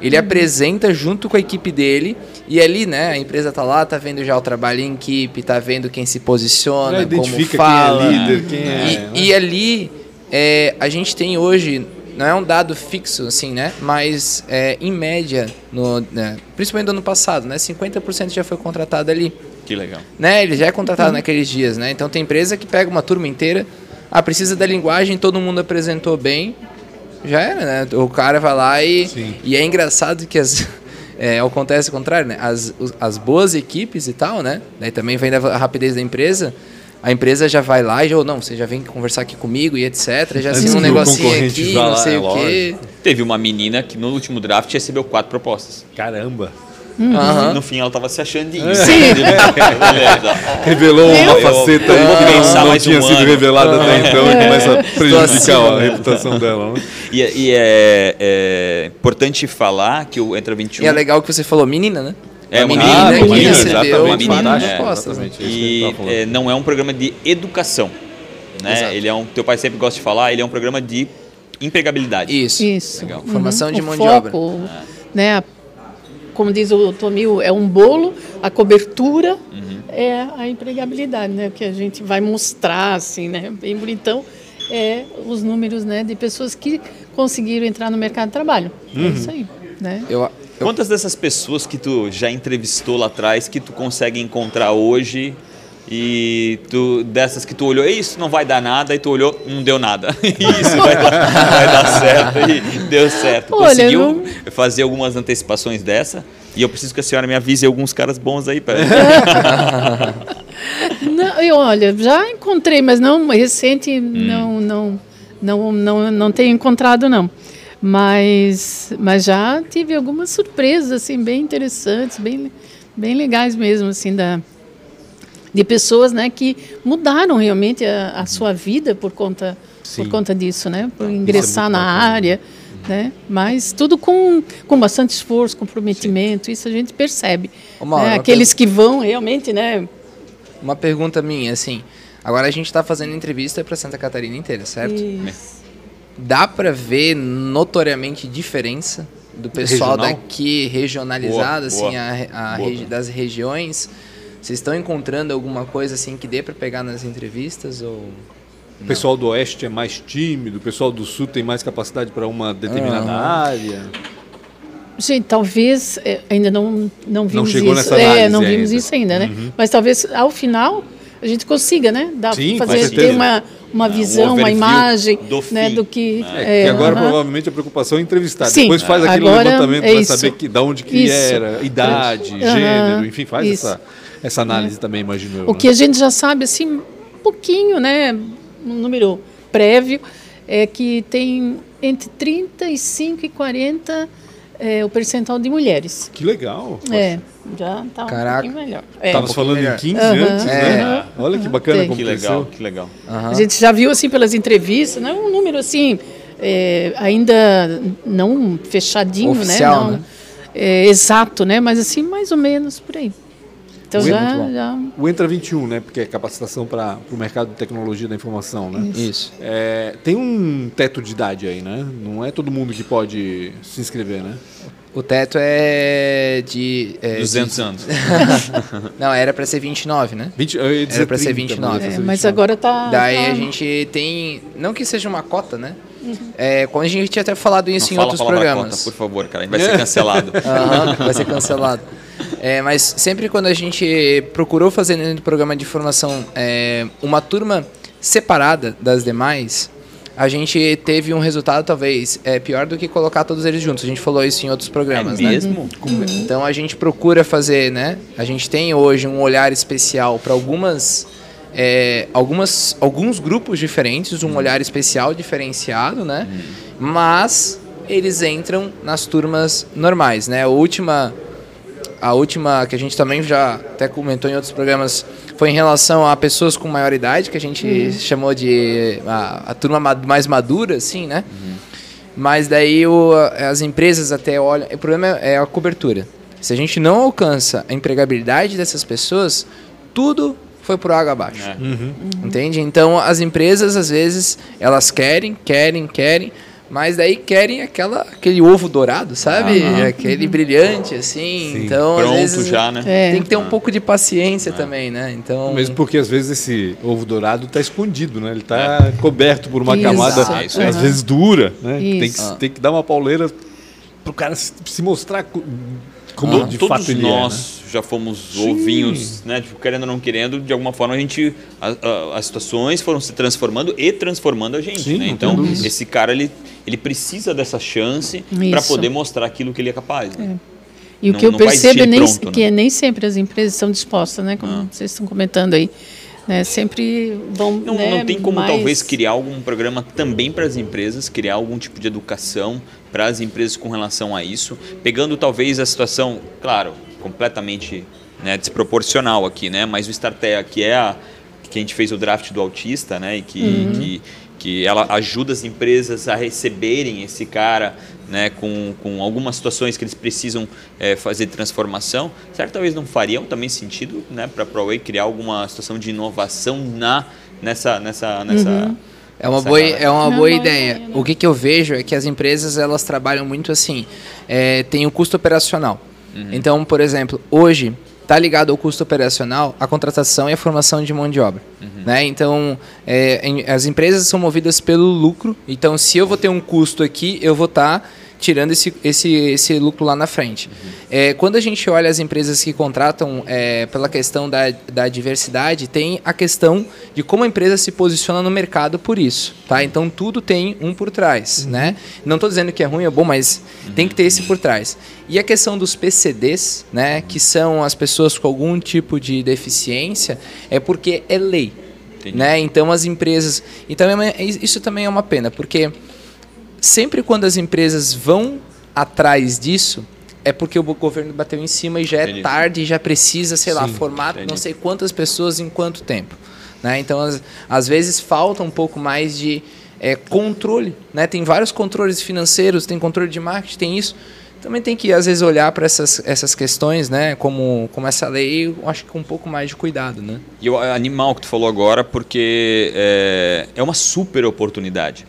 Ele apresenta junto com a equipe dele e ali, né, a empresa tá lá, tá vendo já o trabalho em equipe, tá vendo quem se posiciona, já como fala. Quem é líder, quem é. E, né? e ali é, a gente tem hoje não é um dado fixo, assim, né? Mas é, em média, no, né? principalmente do ano passado, né? 50% já foi contratado ali. Que legal. Né? Ele já é contratado uhum. naqueles dias, né? Então tem empresa que pega uma turma inteira, ah, precisa da linguagem, todo mundo apresentou bem, já era, né? O cara vai lá e. Sim. E é engraçado que as. *laughs* É, acontece o contrário, né? As, as boas equipes e tal, né? Daí também vem da rapidez da empresa a empresa já vai lá e já, não, você já vem conversar aqui comigo e etc. Já assina um negocinho aqui, não sei é o quê. Teve uma menina que no último draft recebeu quatro propostas. Caramba! Uhum. No fim ela estava se achando de isso. Sim. *laughs* Revelou uma faceta eu, eu, que não, não tinha um sido revelada até então e começa a prejudicar a reputação dela. Né? E, e é, é, importante falar que o Entra 21... E é legal que você falou menina, né? É uma menina, menina, que recebeu uma menina, é. Né? E é, não é um programa de educação. Né? Ele é um, teu pai sempre gosta de falar, ele é um programa de empregabilidade. Isso. Isso. Legal. Uhum. Formação de o mão foco, de obra. Né, como diz o Tomil, é um bolo, a cobertura uhum. é a empregabilidade, né? Que a gente vai mostrar, assim, né? Bem bonitão, é os números né, de pessoas que conseguiram entrar no mercado de trabalho. É uhum. É isso aí. Né? Eu, Quantas dessas pessoas que tu já entrevistou lá atrás que tu consegue encontrar hoje e tu, dessas que tu olhou, isso não vai dar nada, e tu olhou, não deu nada. *laughs* isso vai dar, vai dar certo e deu certo. Olha, Conseguiu não... fazer algumas antecipações dessa? E eu preciso que a senhora me avise alguns caras bons aí para *laughs* Não, eu, olha, já encontrei, mas não recente, hum. não, não, não, não, não tenho encontrado não. Mas, mas já tive algumas surpresas assim bem interessantes, bem, bem legais mesmo assim da de pessoas, né, que mudaram realmente a, a sua vida por conta Sim. por conta disso, né, por é ingressar é na bacana. área, né, mas tudo com, com bastante esforço, comprometimento, Sim. isso a gente percebe. né? Aqueles que vão realmente, né. Uma pergunta minha, assim, agora a gente está fazendo entrevista para Santa Catarina inteira, certo? Isso dá para ver notoriamente diferença do pessoal Regional? daqui regionalizado, boa, assim, boa, a, a regi das regiões. Vocês estão encontrando alguma coisa assim que dê para pegar nas entrevistas ou o pessoal do oeste é mais tímido, o pessoal do sul tem mais capacidade para uma determinada uhum. área. Gente, talvez é, ainda não não vimos não chegou isso. Nessa é, não vimos ainda. isso ainda, né? Uhum. Mas talvez ao final a gente consiga, né? Dar, Sim, fazer ter uma uma visão, um uma imagem do, né, do que. É, é, agora uh -huh. provavelmente a preocupação é entrevistar. Sim, Depois faz aquele levantamento é para saber que, de onde que isso. era, idade, uh -huh. gênero, enfim, faz essa, essa análise também, imagino eu. O né? que a gente já sabe, assim, um pouquinho, né? Um número prévio, é que tem entre 35 e 40 é, o percentual de mulheres. Que legal. É, já está um pouquinho melhor. É. Um falando melhor. em 15 uhum. antes, né? É. Olha que bacana Tem. como Que legal, que legal. Uhum. A gente já viu, assim, pelas entrevistas, né, um número, assim, é, ainda não fechadinho, né, Oficial, né? Não, né? É, exato, né? Mas, assim, mais ou menos por aí. Então o já, Entra, já... O Entra 21, né? Porque é capacitação para o mercado de tecnologia da informação, né? Isso. Isso. É, tem um teto de idade aí, né? Não é todo mundo que pode se inscrever, né? O teto é de. É, 200 de... anos. *laughs* Não, era para ser 29, né? 20, era para ser 29. É, mas agora tá. Daí tá... a gente tem. Não que seja uma cota, né? Uhum. É, quando a gente tinha até falado isso Não em fala outros programas. Cota, por favor, cara. A gente vai ser cancelado. *laughs* uhum, vai ser cancelado. É, mas sempre quando a gente procurou fazer dentro do programa de formação é, uma turma separada das demais, a gente teve um resultado talvez é, pior do que colocar todos eles juntos. A gente falou isso em outros programas, é mesmo? Né? Então a gente procura fazer, né? A gente tem hoje um olhar especial para algumas, é, algumas, alguns grupos diferentes, um olhar especial diferenciado, né? Mas eles entram nas turmas normais, né? A última a última que a gente também já até comentou em outros programas foi em relação a pessoas com maior idade, que a gente uhum. chamou de a, a, turma mais madura, assim, né? Uhum. Mas daí o, as empresas até olham. O problema é a cobertura. Se a gente não alcança a empregabilidade dessas pessoas, tudo foi por água abaixo. É. Uhum. Entende? Então as empresas, às vezes, elas querem, querem, querem mas daí querem aquela, aquele ovo dourado, sabe? Ah, aquele brilhante, assim. Sim. Então, Pronto às vezes, já, né? É. Tem que ter um pouco de paciência é. também, né? Então... Mesmo porque às vezes esse ovo dourado está escondido, né? Ele está é. coberto por uma camada, às uhum. vezes dura, né? Tem que, tem que dar uma pauleira para o cara se mostrar como ah, de todos fato nós é, né? já fomos Sim. ovinhos, né? Tipo, querendo ou não querendo, de alguma forma a gente. A, a, as situações foram se transformando e transformando a gente. Sim, né? Então, esse cara ele, ele precisa dessa chance para poder mostrar aquilo que ele é capaz. Né? É. E não, o que eu percebo é nem, pronto, que né? nem sempre as empresas estão dispostas, né? Como ah. vocês estão comentando aí. Né, sempre vão. Não, né, não tem como mais... talvez criar algum programa também para as empresas, criar algum tipo de educação para as empresas com relação a isso, pegando talvez a situação, claro, completamente né, desproporcional aqui, né? Mas o Startea, que é a que a gente fez o draft do autista, né? E que, uhum. que, que ela ajuda as empresas a receberem esse cara né, com, com algumas situações que eles precisam é, fazer transformação, certo? Talvez não fariam também sentido né, para a ProWay criar alguma situação de inovação na, nessa, nessa, nessa, uhum. É uma boa, é uma boa ideia. O que, que eu vejo é que as empresas elas trabalham muito assim, é, tem o custo operacional. Uhum. Então, por exemplo, hoje está ligado ao custo operacional a contratação e a formação de mão de obra. Uhum. Né? Então, é, em, as empresas são movidas pelo lucro. Então, se eu vou ter um custo aqui, eu vou estar tá tirando esse, esse, esse lucro lá na frente. Uhum. É, quando a gente olha as empresas que contratam é, pela questão da, da diversidade, tem a questão de como a empresa se posiciona no mercado por isso. Tá? Então tudo tem um por trás. Uhum. Né? Não estou dizendo que é ruim ou bom, mas uhum. tem que ter esse por trás. E a questão dos PCDs, né, que são as pessoas com algum tipo de deficiência, é porque é lei. Né? Então as empresas. Então é isso também é uma pena, porque sempre quando as empresas vão atrás disso, é porque o governo bateu em cima e já é Entendi. tarde e já precisa, sei Sim, lá, formar Entendi. não sei quantas pessoas em quanto tempo. Né? Então, às, às vezes, falta um pouco mais de é, controle. Né? Tem vários controles financeiros, tem controle de marketing, tem isso. Também tem que, às vezes, olhar para essas, essas questões, né? como, como essa lei, eu acho que com um pouco mais de cuidado. Né? E o animal que tu falou agora, porque é, é uma super oportunidade.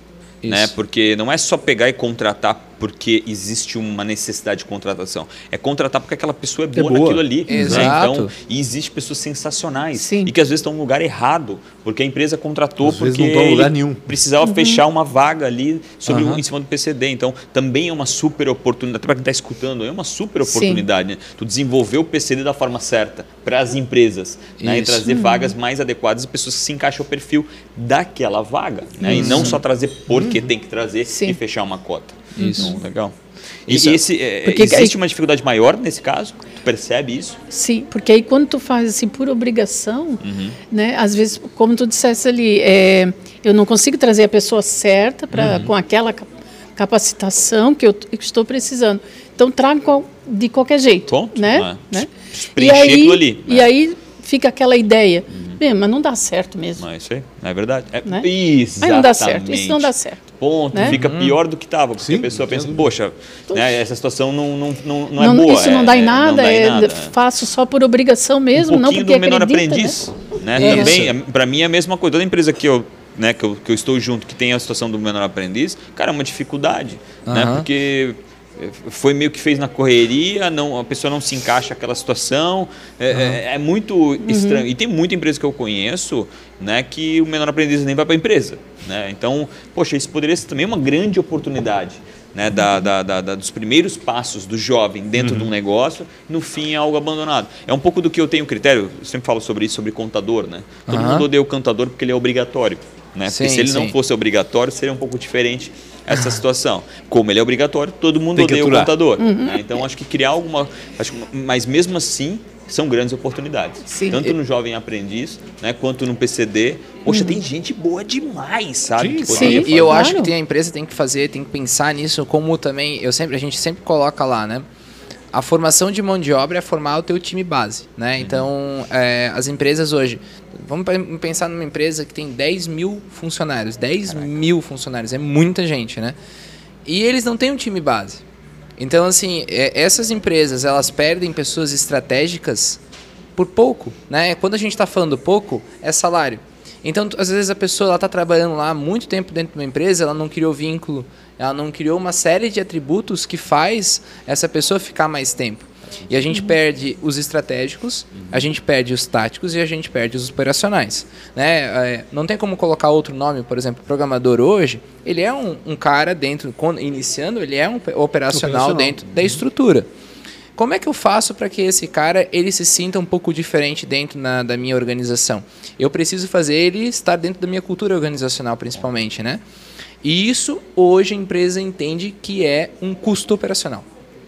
Né? Porque não é só pegar e contratar porque existe uma necessidade de contratação. É contratar porque aquela pessoa é boa, é boa. naquilo ali. Né? Exato. Né? Então, e existe pessoas sensacionais Sim. e que às vezes estão no lugar errado, porque a empresa contratou às porque não precisava uhum. fechar uma vaga ali sobre uhum. um, em cima do PCD. Então, também é uma super oportunidade. Para quem está escutando, é uma super oportunidade. Né? Tu desenvolver o PCD da forma certa para as empresas né? e trazer uhum. vagas mais adequadas e pessoas que se encaixam ao perfil daquela vaga. Né? E não só trazer porque uhum. tem que trazer Sim. e fechar uma cota. Isso. Então, legal. E, isso, esse, é, porque existe aí, uma dificuldade maior nesse caso? Tu percebe isso? Sim, porque aí quando tu faz assim por obrigação, uhum. né? Às vezes, como tu dissesse ali, é, eu não consigo trazer a pessoa certa para uhum. com aquela capacitação que eu estou precisando. Então trago de qualquer jeito, Ponto, né? É. né? E aí, ali, né? e aí fica aquela ideia. Uhum. Bem, mas não dá certo mesmo. Mas isso aí, é verdade. É, né? Exatamente. Mas não dá certo, isso não dá certo. Ponto, né? fica hum. pior do que estava, porque Sim, a pessoa pensa, poxa, né, essa situação não, não, não, não é não, boa. Isso não dá em nada, é, dá em é, nada, faço só por obrigação mesmo, um não porque do menor acredita, aprendiz, né? né? Também, é, para mim é a mesma coisa. Toda empresa que eu né, que eu, que eu estou junto, que tem a situação do menor aprendiz, cara, é uma dificuldade, uhum. né? Porque foi meio que fez na correria, não, a pessoa não se encaixa naquela situação. É, uhum. é, é muito uhum. estranho. E tem muita empresa que eu conheço né, que o menor aprendiz nem vai para a empresa. Né? Então, poxa, isso poderia ser também uma grande oportunidade. Né, da, da, da, dos primeiros passos do jovem dentro uhum. de um negócio, no fim é algo abandonado. É um pouco do que eu tenho critério, eu sempre falo sobre isso, sobre contador. Né? Todo mundo odeia o contador porque ele é obrigatório. Né? Sim, porque se ele sim. não fosse obrigatório, seria um pouco diferente essa situação. Como ele é obrigatório, todo mundo Tem odeia o contador. Uhum. Né? Então acho que criar alguma. Acho, mas mesmo assim, são grandes oportunidades. Sim. Tanto no Jovem Aprendiz, né, quanto no PCD. Poxa, uhum. tem gente boa demais, sabe? Sim, sim. E eu acho que tem a empresa tem que fazer, tem que pensar nisso, como também, eu sempre, a gente sempre coloca lá, né? A formação de mão de obra é formar o teu time base, né? Uhum. Então, é, as empresas hoje, vamos pensar numa empresa que tem 10 mil funcionários, 10 Caraca. mil funcionários, é muita gente, né? E eles não têm um time base. Então, assim, é, essas empresas, elas perdem pessoas estratégicas por pouco, né? Quando a gente está falando pouco, é salário. Então, às vezes a pessoa está trabalhando lá muito tempo dentro de uma empresa, ela não criou vínculo, ela não criou uma série de atributos que faz essa pessoa ficar mais tempo. E a gente uhum. perde os estratégicos, a gente perde os táticos e a gente perde os operacionais. Né? É, não tem como colocar outro nome, por exemplo, programador hoje, ele é um, um cara dentro, quando, iniciando, ele é um operacional, operacional. dentro da estrutura. Como é que eu faço para que esse cara ele se sinta um pouco diferente dentro na, da minha organização? Eu preciso fazer ele estar dentro da minha cultura organizacional, principalmente, né? E isso hoje a empresa entende que é um custo operacional.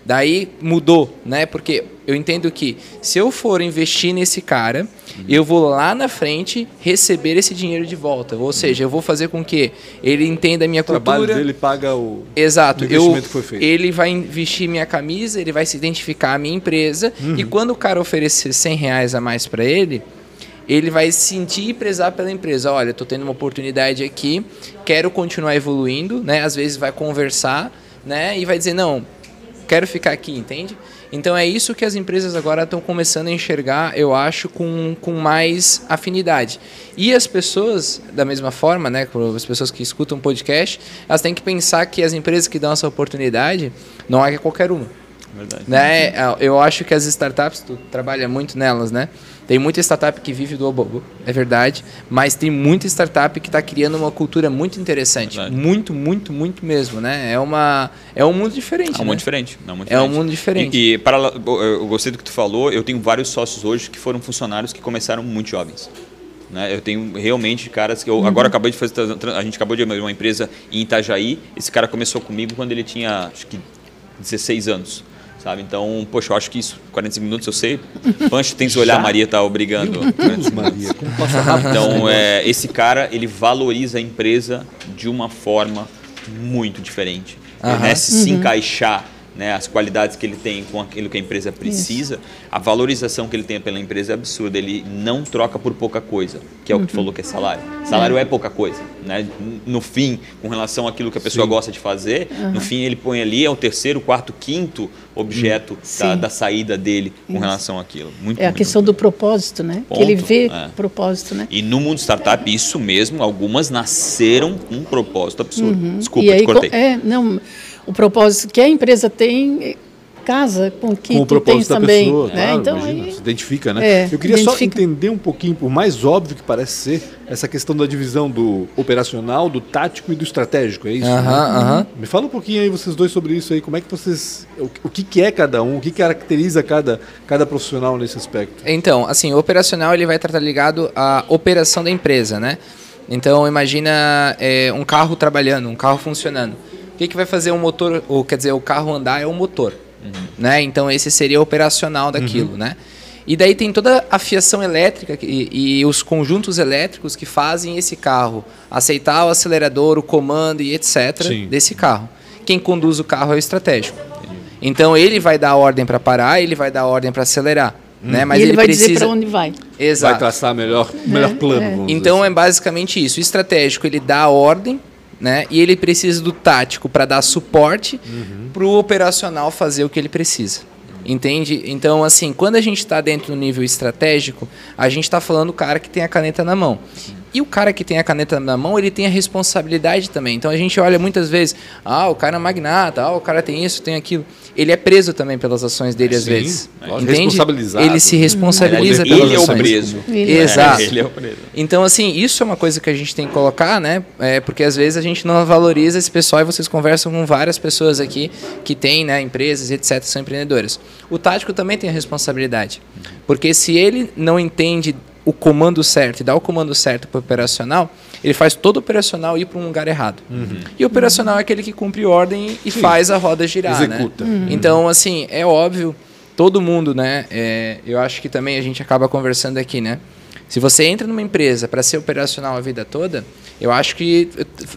Daí mudou, né? Porque eu entendo que se eu for investir nesse cara, uhum. eu vou lá na frente receber esse dinheiro de volta. Ou seja, eu vou fazer com que ele entenda a minha o cultura. O trabalho dele paga o Exato. investimento eu, que foi feito. Ele vai vestir minha camisa, ele vai se identificar a minha empresa. Uhum. E quando o cara oferecer 100 reais a mais para ele, ele vai sentir e prezar pela empresa. Olha, estou tendo uma oportunidade aqui, quero continuar evoluindo, né? Às vezes vai conversar, né? E vai dizer, não, quero ficar aqui, entende? Então é isso que as empresas agora estão começando a enxergar, eu acho, com, com mais afinidade. E as pessoas, da mesma forma, né, as pessoas que escutam podcast, elas têm que pensar que as empresas que dão essa oportunidade não é qualquer uma. Verdade. Né? Eu acho que as startups, tu trabalha muito nelas, né? Tem muita startup que vive do obobo, é verdade, mas tem muita startup que está criando uma cultura muito interessante, verdade. muito, muito, muito mesmo, né? É uma é um mundo diferente. É um né? mundo diferente, é um mundo diferente. É um mundo diferente. E, e para eu gostei do que tu falou, eu tenho vários sócios hoje que foram funcionários que começaram muito jovens. Né? Eu tenho realmente caras que eu uhum. agora acabei de fazer a gente acabou de abrir uma empresa em Itajaí. Esse cara começou comigo quando ele tinha acho que 16 anos sabe? Então, poxa, eu acho que isso, 45 minutos eu sei. *laughs* Pancho, tem que olhar, Maria tá obrigando. Deus, Maria, como passa *laughs* rápido. Então, é, esse cara, ele valoriza a empresa de uma forma muito diferente. Uhum. Né? Se, uhum. se encaixar né, as qualidades que ele tem com aquilo que a empresa precisa, Isso. a valorização que ele tem pela empresa é absurda. Ele não troca por pouca coisa, que é o que tu uhum. falou que é salário. Salário é. é pouca coisa. Né? No fim, com relação àquilo que a pessoa Sim. gosta de fazer, uhum. no fim ele põe ali, é o terceiro, quarto, quinto objeto da, da, saída dele com Isso. relação àquilo. Muito, é a muito questão muito. do propósito, né? Ponto. Que ele vê é. propósito, né? E no mundo startup, isso mesmo, algumas nasceram com um propósito absurdo. Uhum. Desculpa, e aí, te cortei. É, não o propósito que a empresa tem casa com que com o propósito da também, pessoa, né? claro, então imagina, aí, se identifica, né? É, Eu queria identifica. só entender um pouquinho, por mais óbvio que parece ser, essa questão da divisão do operacional, do tático e do estratégico, é isso? Uh -huh, né? uh -huh. Me fala um pouquinho aí vocês dois sobre isso aí, como é que vocês, o, o que, que é cada um, o que caracteriza cada, cada profissional nesse aspecto? Então, assim, o operacional ele vai estar ligado à operação da empresa, né? Então imagina é, um carro trabalhando, um carro funcionando. O que, que vai fazer o motor, ou quer dizer, o carro andar é o motor. Uhum. Né? Então esse seria o operacional daquilo, uhum. né? E daí tem toda a fiação elétrica e, e, os conjuntos elétricos que fazem esse carro aceitar o acelerador, o comando e etc. Sim. desse carro. quem conduz o carro é o estratégico. Então ele vai dar ordem para parar, ele vai dar ordem para acelerar. Hum. Né? Mas e ele, ele vai precisa... dizer para onde vai. Exato. Vai traçar melhor, melhor é, plano. É. Então assim. é basicamente isso. O estratégico ele dá a ordem, né? E ele precisa do tático para dar suporte uhum. para o operacional fazer o que ele precisa. Entende? Então, assim, quando a gente está dentro do nível estratégico, a gente está falando do cara que tem a caneta na mão. E o cara que tem a caneta na mão, ele tem a responsabilidade também. Então a gente olha muitas vezes, ah, o cara é magnata, ah, o cara tem isso, tem aquilo. Ele é preso também pelas ações dele às vezes. É. Entende? Ele se responsabiliza ele, pelas ele ações. É o preso. Ele é. Exato. É, ele é o preso. Então assim, isso é uma coisa que a gente tem que colocar, né? É, porque às vezes a gente não valoriza esse pessoal e vocês conversam com várias pessoas aqui que têm, né, empresas, etc, são empreendedores. O tático também tem a responsabilidade. Porque se ele não entende o comando certo e dá o comando certo para o operacional, ele faz todo o operacional ir para um lugar errado. Uhum. E o operacional é aquele que cumpre ordem e Sim. faz a roda girar. Né? Executa. Né? Uhum. Então, assim, é óbvio, todo mundo, né? É, eu acho que também a gente acaba conversando aqui, né? Se você entra numa empresa para ser operacional a vida toda, eu acho que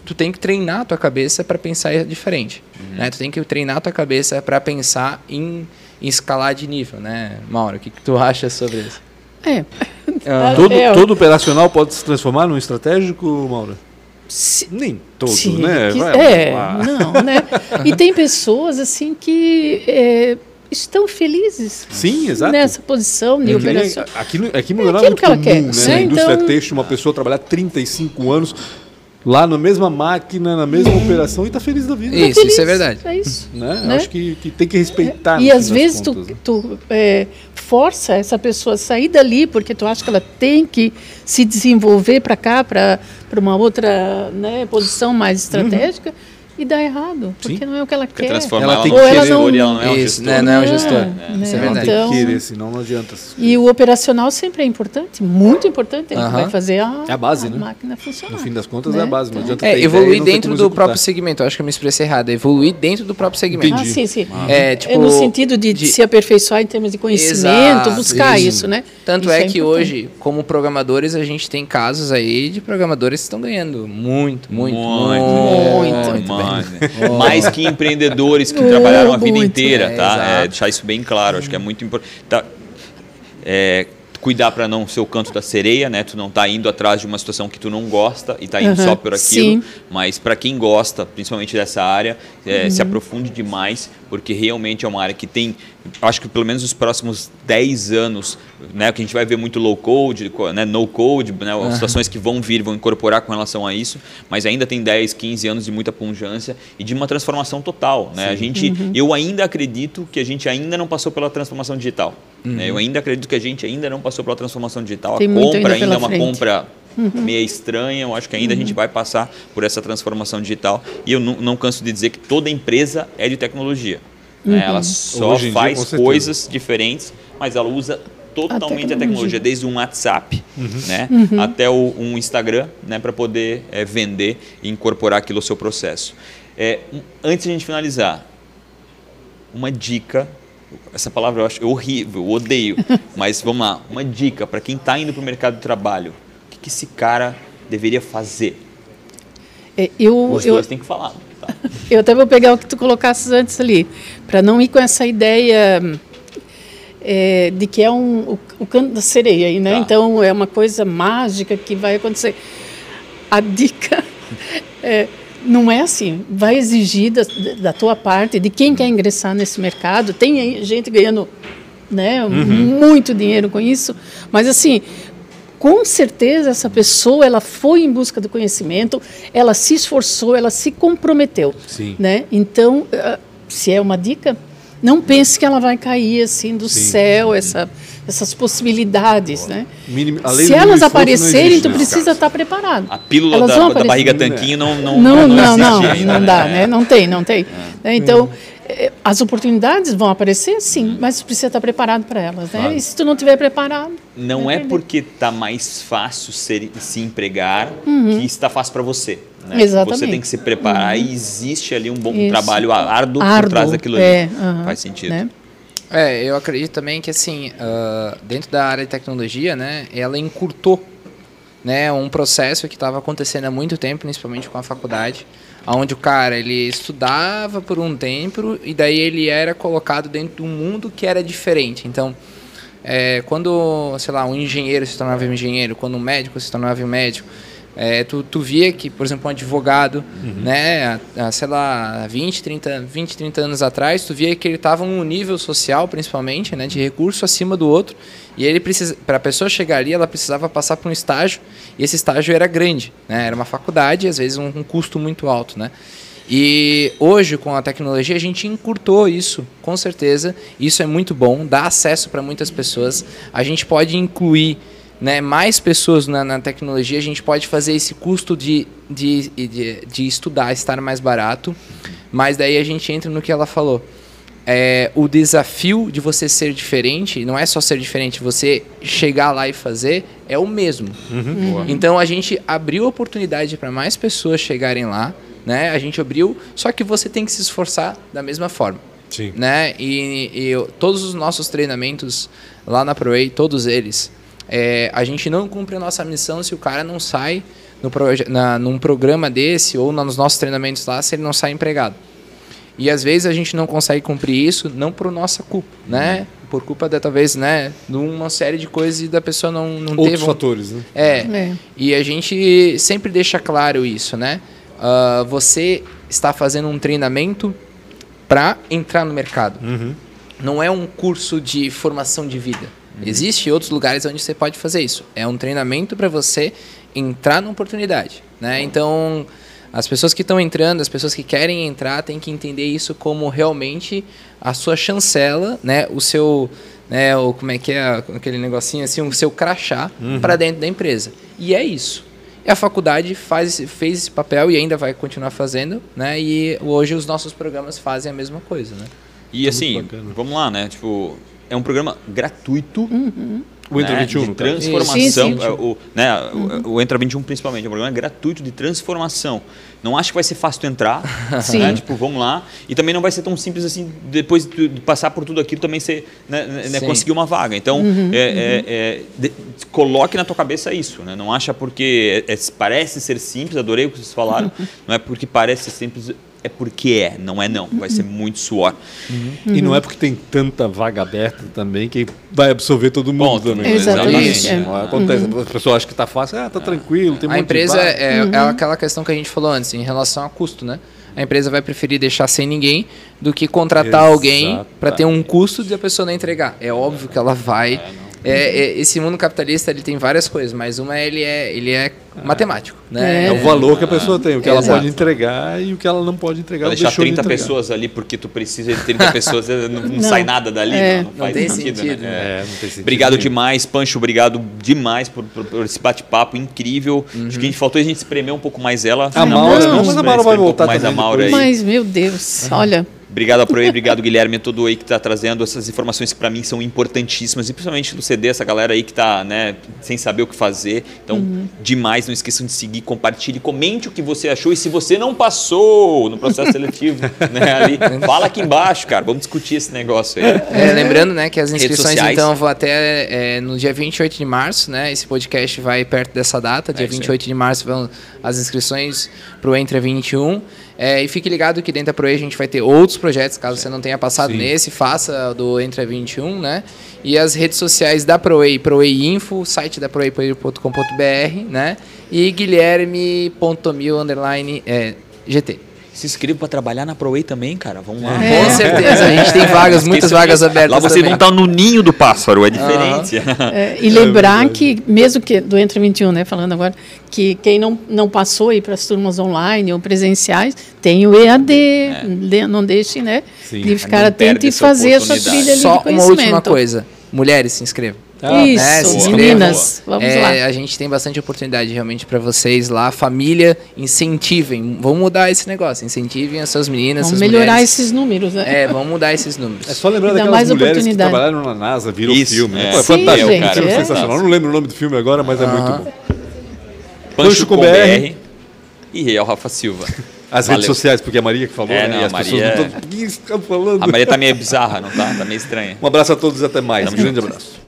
tu tem que treinar a tua cabeça para pensar diferente. Uhum. Né? Tu tem que treinar a tua cabeça para pensar em, em, escalar de nível, né, Mauro? O que, que tu acha sobre isso? É. Ah, todo, é, todo operacional pode se transformar num estratégico, Maura? Se, Nem todo, sim, né? Que, Vai, é, não, né? *laughs* E tem pessoas assim que é, estão felizes sim, exato. nessa posição de operação. Aqui, aqui no é, é muito comum, quer, né? Na indústria então, têxtil, uma pessoa trabalhar 35 anos lá na mesma máquina, na mesma uhum. operação e está feliz da vida. Isso, feliz, isso é verdade. É isso. Né? né? Acho que, que, tem que respeitar. E às vezes contas, tu, né? tu é, força essa pessoa a sair dali porque tu acha que ela tem que se desenvolver para cá, para uma outra né, posição mais estratégica. Uhum e dá errado, porque Sim. não é o que ela quer. Transformar ela, ela tem que querer, não... ela não é um Isso, gestor. Né, não é um gestor. É, né? Isso é verdade. Então, tem que querer, senão não adianta. E o operacional sempre é importante, muito importante. Ele uh -huh. vai fazer a, é a, base, a né? máquina funcionar. No fim das contas, né? é a base. Não adianta é, evoluir dentro do próprio segmento. Eu acho que eu me expressei errado. Evoluir dentro do próprio segmento. Entendi. Ah, sim, sim. Ah. É, tipo, é no sentido de, de, se aperfeiçoar em termos de conhecimento, Exato, buscar isso, isso né? Tanto isso é, é que hoje, como programadores, a gente tem casos aí de programadores que estão ganhando muito, muito, muito, muito, muito, *laughs* mais que empreendedores que trabalharam a vida inteira, tá? É, deixar isso bem claro, acho que é muito importante. Tá, é, cuidar para não ser o canto da sereia, né? Tu não tá indo atrás de uma situação que tu não gosta e tá indo uhum, só por aquilo. Sim. Mas para quem gosta, principalmente dessa área, é, uhum. se aprofunde demais, porque realmente é uma área que tem, acho que pelo menos os próximos 10 anos, né? Que a gente vai ver muito low code, né, no code, né? Uhum. Situações que vão vir, vão incorporar com relação a isso, mas ainda tem 10, 15 anos de muita pungência e de uma transformação total, né? A gente, uhum. eu ainda acredito que a gente ainda não passou pela transformação digital. Uhum. Né? Eu ainda acredito que a gente ainda não passou pela transformação digital. Tem a compra ainda, é uma frente. compra uhum. meio estranha. Eu acho que ainda uhum. a gente uhum. vai passar por essa transformação digital. E eu não, não canso de dizer que toda empresa é de tecnologia. Né? Uhum. Ela só faz dia, coisas diferentes, mas ela usa totalmente a tecnologia, a tecnologia desde um WhatsApp uhum. né, uhum. até o, um Instagram né, para poder é, vender e incorporar aquilo ao seu processo. É, antes de a gente finalizar, uma dica essa palavra eu acho horrível, eu odeio. *laughs* Mas vamos lá, uma dica para quem está indo para o mercado de trabalho. O que, que esse cara deveria fazer? É, eu, Os dois têm que falar. Tá? eu até vou pegar o que tu colocasses antes ali, para não ir com essa ideia é, de que é um, o, o canto da sereia, né? Tá. Então é uma coisa mágica que vai acontecer. A dica *laughs* é não é assim. Vai exigir da, da, tua parte, de quem quer ingressar nesse mercado. Tem gente ganhando né, uhum. muito dinheiro com isso, mas assim, com certeza essa pessoa ela foi em busca do conhecimento, ela se esforçou, ela se comprometeu. Sim. Né? Então, se é uma dica, não pense que ela vai cair assim do Sim. céu, essa essas possibilidades, né? Se elas aparecerem, tu precisa estar preparado. A pílula da, da, barriga tanquinho não não não não, não, ainda, não dá, né? né? Não tem, não tem. É. Né? Então eh, as oportunidades vão aparecer, sim, mas tu precisa estar preparado para elas, né? Claro. E se tu não estiver preparado, não é porque está mais fácil ser, se empregar uhum. que está fácil para você. Né? Exatamente. Você tem que se preparar uhum. e existe ali um bom um trabalho árduo, árduo, por trás daquilo ali. É, uhum. Faz sentido. Né? É, eu acredito também que assim, uh, dentro da área de tecnologia, né, ela encurtou né, um processo que estava acontecendo há muito tempo, principalmente com a faculdade, onde o cara ele estudava por um tempo e daí ele era colocado dentro de um mundo que era diferente. Então, é, quando, sei lá, um engenheiro se tornava um engenheiro, quando um médico se tornava um médico, é, tu, tu via que, por exemplo, um advogado, uhum. né, há, sei lá, 20 30, 20, 30 anos atrás, tu via que ele estava num nível social, principalmente, né, de recurso acima do outro, e ele precisa, para a pessoa chegar ali, ela precisava passar por um estágio, e esse estágio era grande, né, era uma faculdade, às vezes um, um custo muito alto, né. E hoje, com a tecnologia, a gente encurtou isso, com certeza. Isso é muito bom, dá acesso para muitas pessoas. A gente pode incluir né, mais pessoas na, na, tecnologia, a gente pode fazer esse custo de, de, de, de, estudar estar mais barato, mas daí a gente entra no que ela falou. É, o desafio de você ser diferente, não é só ser diferente, você chegar lá e fazer, é o mesmo. Uhum. Uhum. Então a gente abriu oportunidade para mais pessoas chegarem lá, né? A gente abriu, só que você tem que se esforçar da mesma forma. Sim. Né? E, e todos os nossos treinamentos lá na ProA, todos eles, é, a gente não cumpre a nossa missão se o cara não sai no na, num programa desse ou nos nossos treinamentos lá, se ele não sai empregado. E às vezes a gente não consegue cumprir isso, não por nossa culpa, né? Por culpa de talvez, né, de uma série de coisas e da pessoa não, não Outros teve. fatores, né? É, é. E a gente sempre deixa claro isso, né? Uh, você está fazendo um treinamento para entrar no mercado. Uhum. Não é um curso de formação de vida. Uhum. Existem outros lugares onde você pode fazer isso. É um treinamento para você entrar numa oportunidade. Né? Então, as pessoas que estão entrando, as pessoas que querem entrar, têm que entender isso como realmente a sua chancela, né? o seu. Né, o, como é que é aquele negocinho assim, o seu crachá uhum. para dentro da empresa. E é isso. E a faculdade faz, fez esse papel e ainda vai continuar fazendo, né? E hoje os nossos programas fazem a mesma coisa, né? E assim, vamos lá, né? Tipo, é um programa gratuito. Uhum. O Entra né, 21, de transformação. Sim, sim. É, o, né, uhum. o, o, Entra 21 principalmente, é um programa gratuito de transformação. Não acho que vai ser fácil tu entrar, *laughs* sim. Né, tipo, vamos lá. E também não vai ser tão simples assim, depois de passar por tudo aquilo, também ser, né, né, conseguir uma vaga. Então, uhum, é, é uhum. é, de, coloque na tua cabeça isso. Né? Não acha porque é, parece ser simples, adorei o que vocês falaram, uhum. *laughs* não é porque parece ser simples é porque é, não é não. Vai ser muito suor. Uhum. Uhum. E não é porque tem tanta vaga aberta também que vai absorver todo mundo Bom, também. Exatamente. É. Acontece. Uhum. As pessoas acham que está fácil, ah, tá tranquilo, tem A empresa é, é, aquela questão que a gente falou antes, em relação a custo, né? A empresa vai preferir deixar sem ninguém do que contratar Exato. alguém para ter um custo de a pessoa não entregar. É óbvio que ela vai é, é, é, esse mundo capitalista ele tem várias coisas, mas uma ele é, ele é matemático. Né? É. é o valor que a pessoa tem, o que ela pode entregar e o que ela não pode entregar. Vai deixar 30 de pessoas ali porque tu precisa de 30 pessoas, não, não, não, sai nada dali, é. não, não, faz tem sentido. sentido né? É, tem sentido obrigado demais, Pancho, obrigado demais por, por, por esse bate-papo incrível. Uhum. Acho que a gente faltou a gente espremer um pouco mais ela. A Maura, não, mas a Maura vai voltar um mais a Maura aí. Mas, meu Deus, olha... Obrigado Proe, obrigado Guilherme, todo aí que está trazendo essas informações que para mim são importantíssimas e principalmente no CD, essa galera aí que está né, sem saber o que fazer. Então, uhum. demais, não esqueçam de seguir, compartilhe, comente o que você achou e se você não passou no processo seletivo, *laughs* né, ali, fala aqui embaixo, cara, vamos discutir esse negócio aí. É, lembrando, né, que as inscrições então vão até é, no dia 28 de março, né, esse podcast vai perto dessa data, dia é 28 de março vão as inscrições para o Entre 21. É, e fique ligado que dentro da ProE a gente vai ter outros projetos, caso você não tenha passado Sim. nesse, faça do Entre 21, né? E as redes sociais da ProE, ProE Info, site da proe.com.br, né? E guilherme.mil, underline, é, GT se inscreva para trabalhar na ProWay também, cara. Vamos lá. É. Com certeza. A gente tem vagas, muitas vagas abertas. Lá vocês também. vão estar no ninho do pássaro, é diferente. Uhum. *laughs* É, e lembrar é que, mesmo que do Entre 21, né, falando agora, que quem não, não passou aí para as turmas online ou presenciais, tem o EAD. É. Não deixe, né, Sim. de ficar atento e fazer essa trilha ali Só de conhecimento. uma última coisa. Mulheres, se inscrevam. Ah, Isso, né? meninas, vamos é, lá. A gente tem bastante oportunidade realmente para vocês lá. Família, incentivem. Vamos mudar esse negócio. Incentivem as suas meninas, Vamos melhorar mulheres. esses números, né? É, vamos mudar esses números. É só lembrar daquelas mulheres que trabalharam na NASA, virou Isso, filme. É. Pô, é fantástico. Sim, gente, é. sensacional. Não lembro o nome do filme agora, mas é muito bom. Pancho com BR e Real Rafa Silva. *laughs* As Valeu. redes sociais, porque é a Maria que falou, é, né? Não, e as Maria... pessoas não estão... falando? A Maria tá meio bizarra, não tá? Tá meio estranha. Um abraço a todos e até mais. Tamo um grande abraço.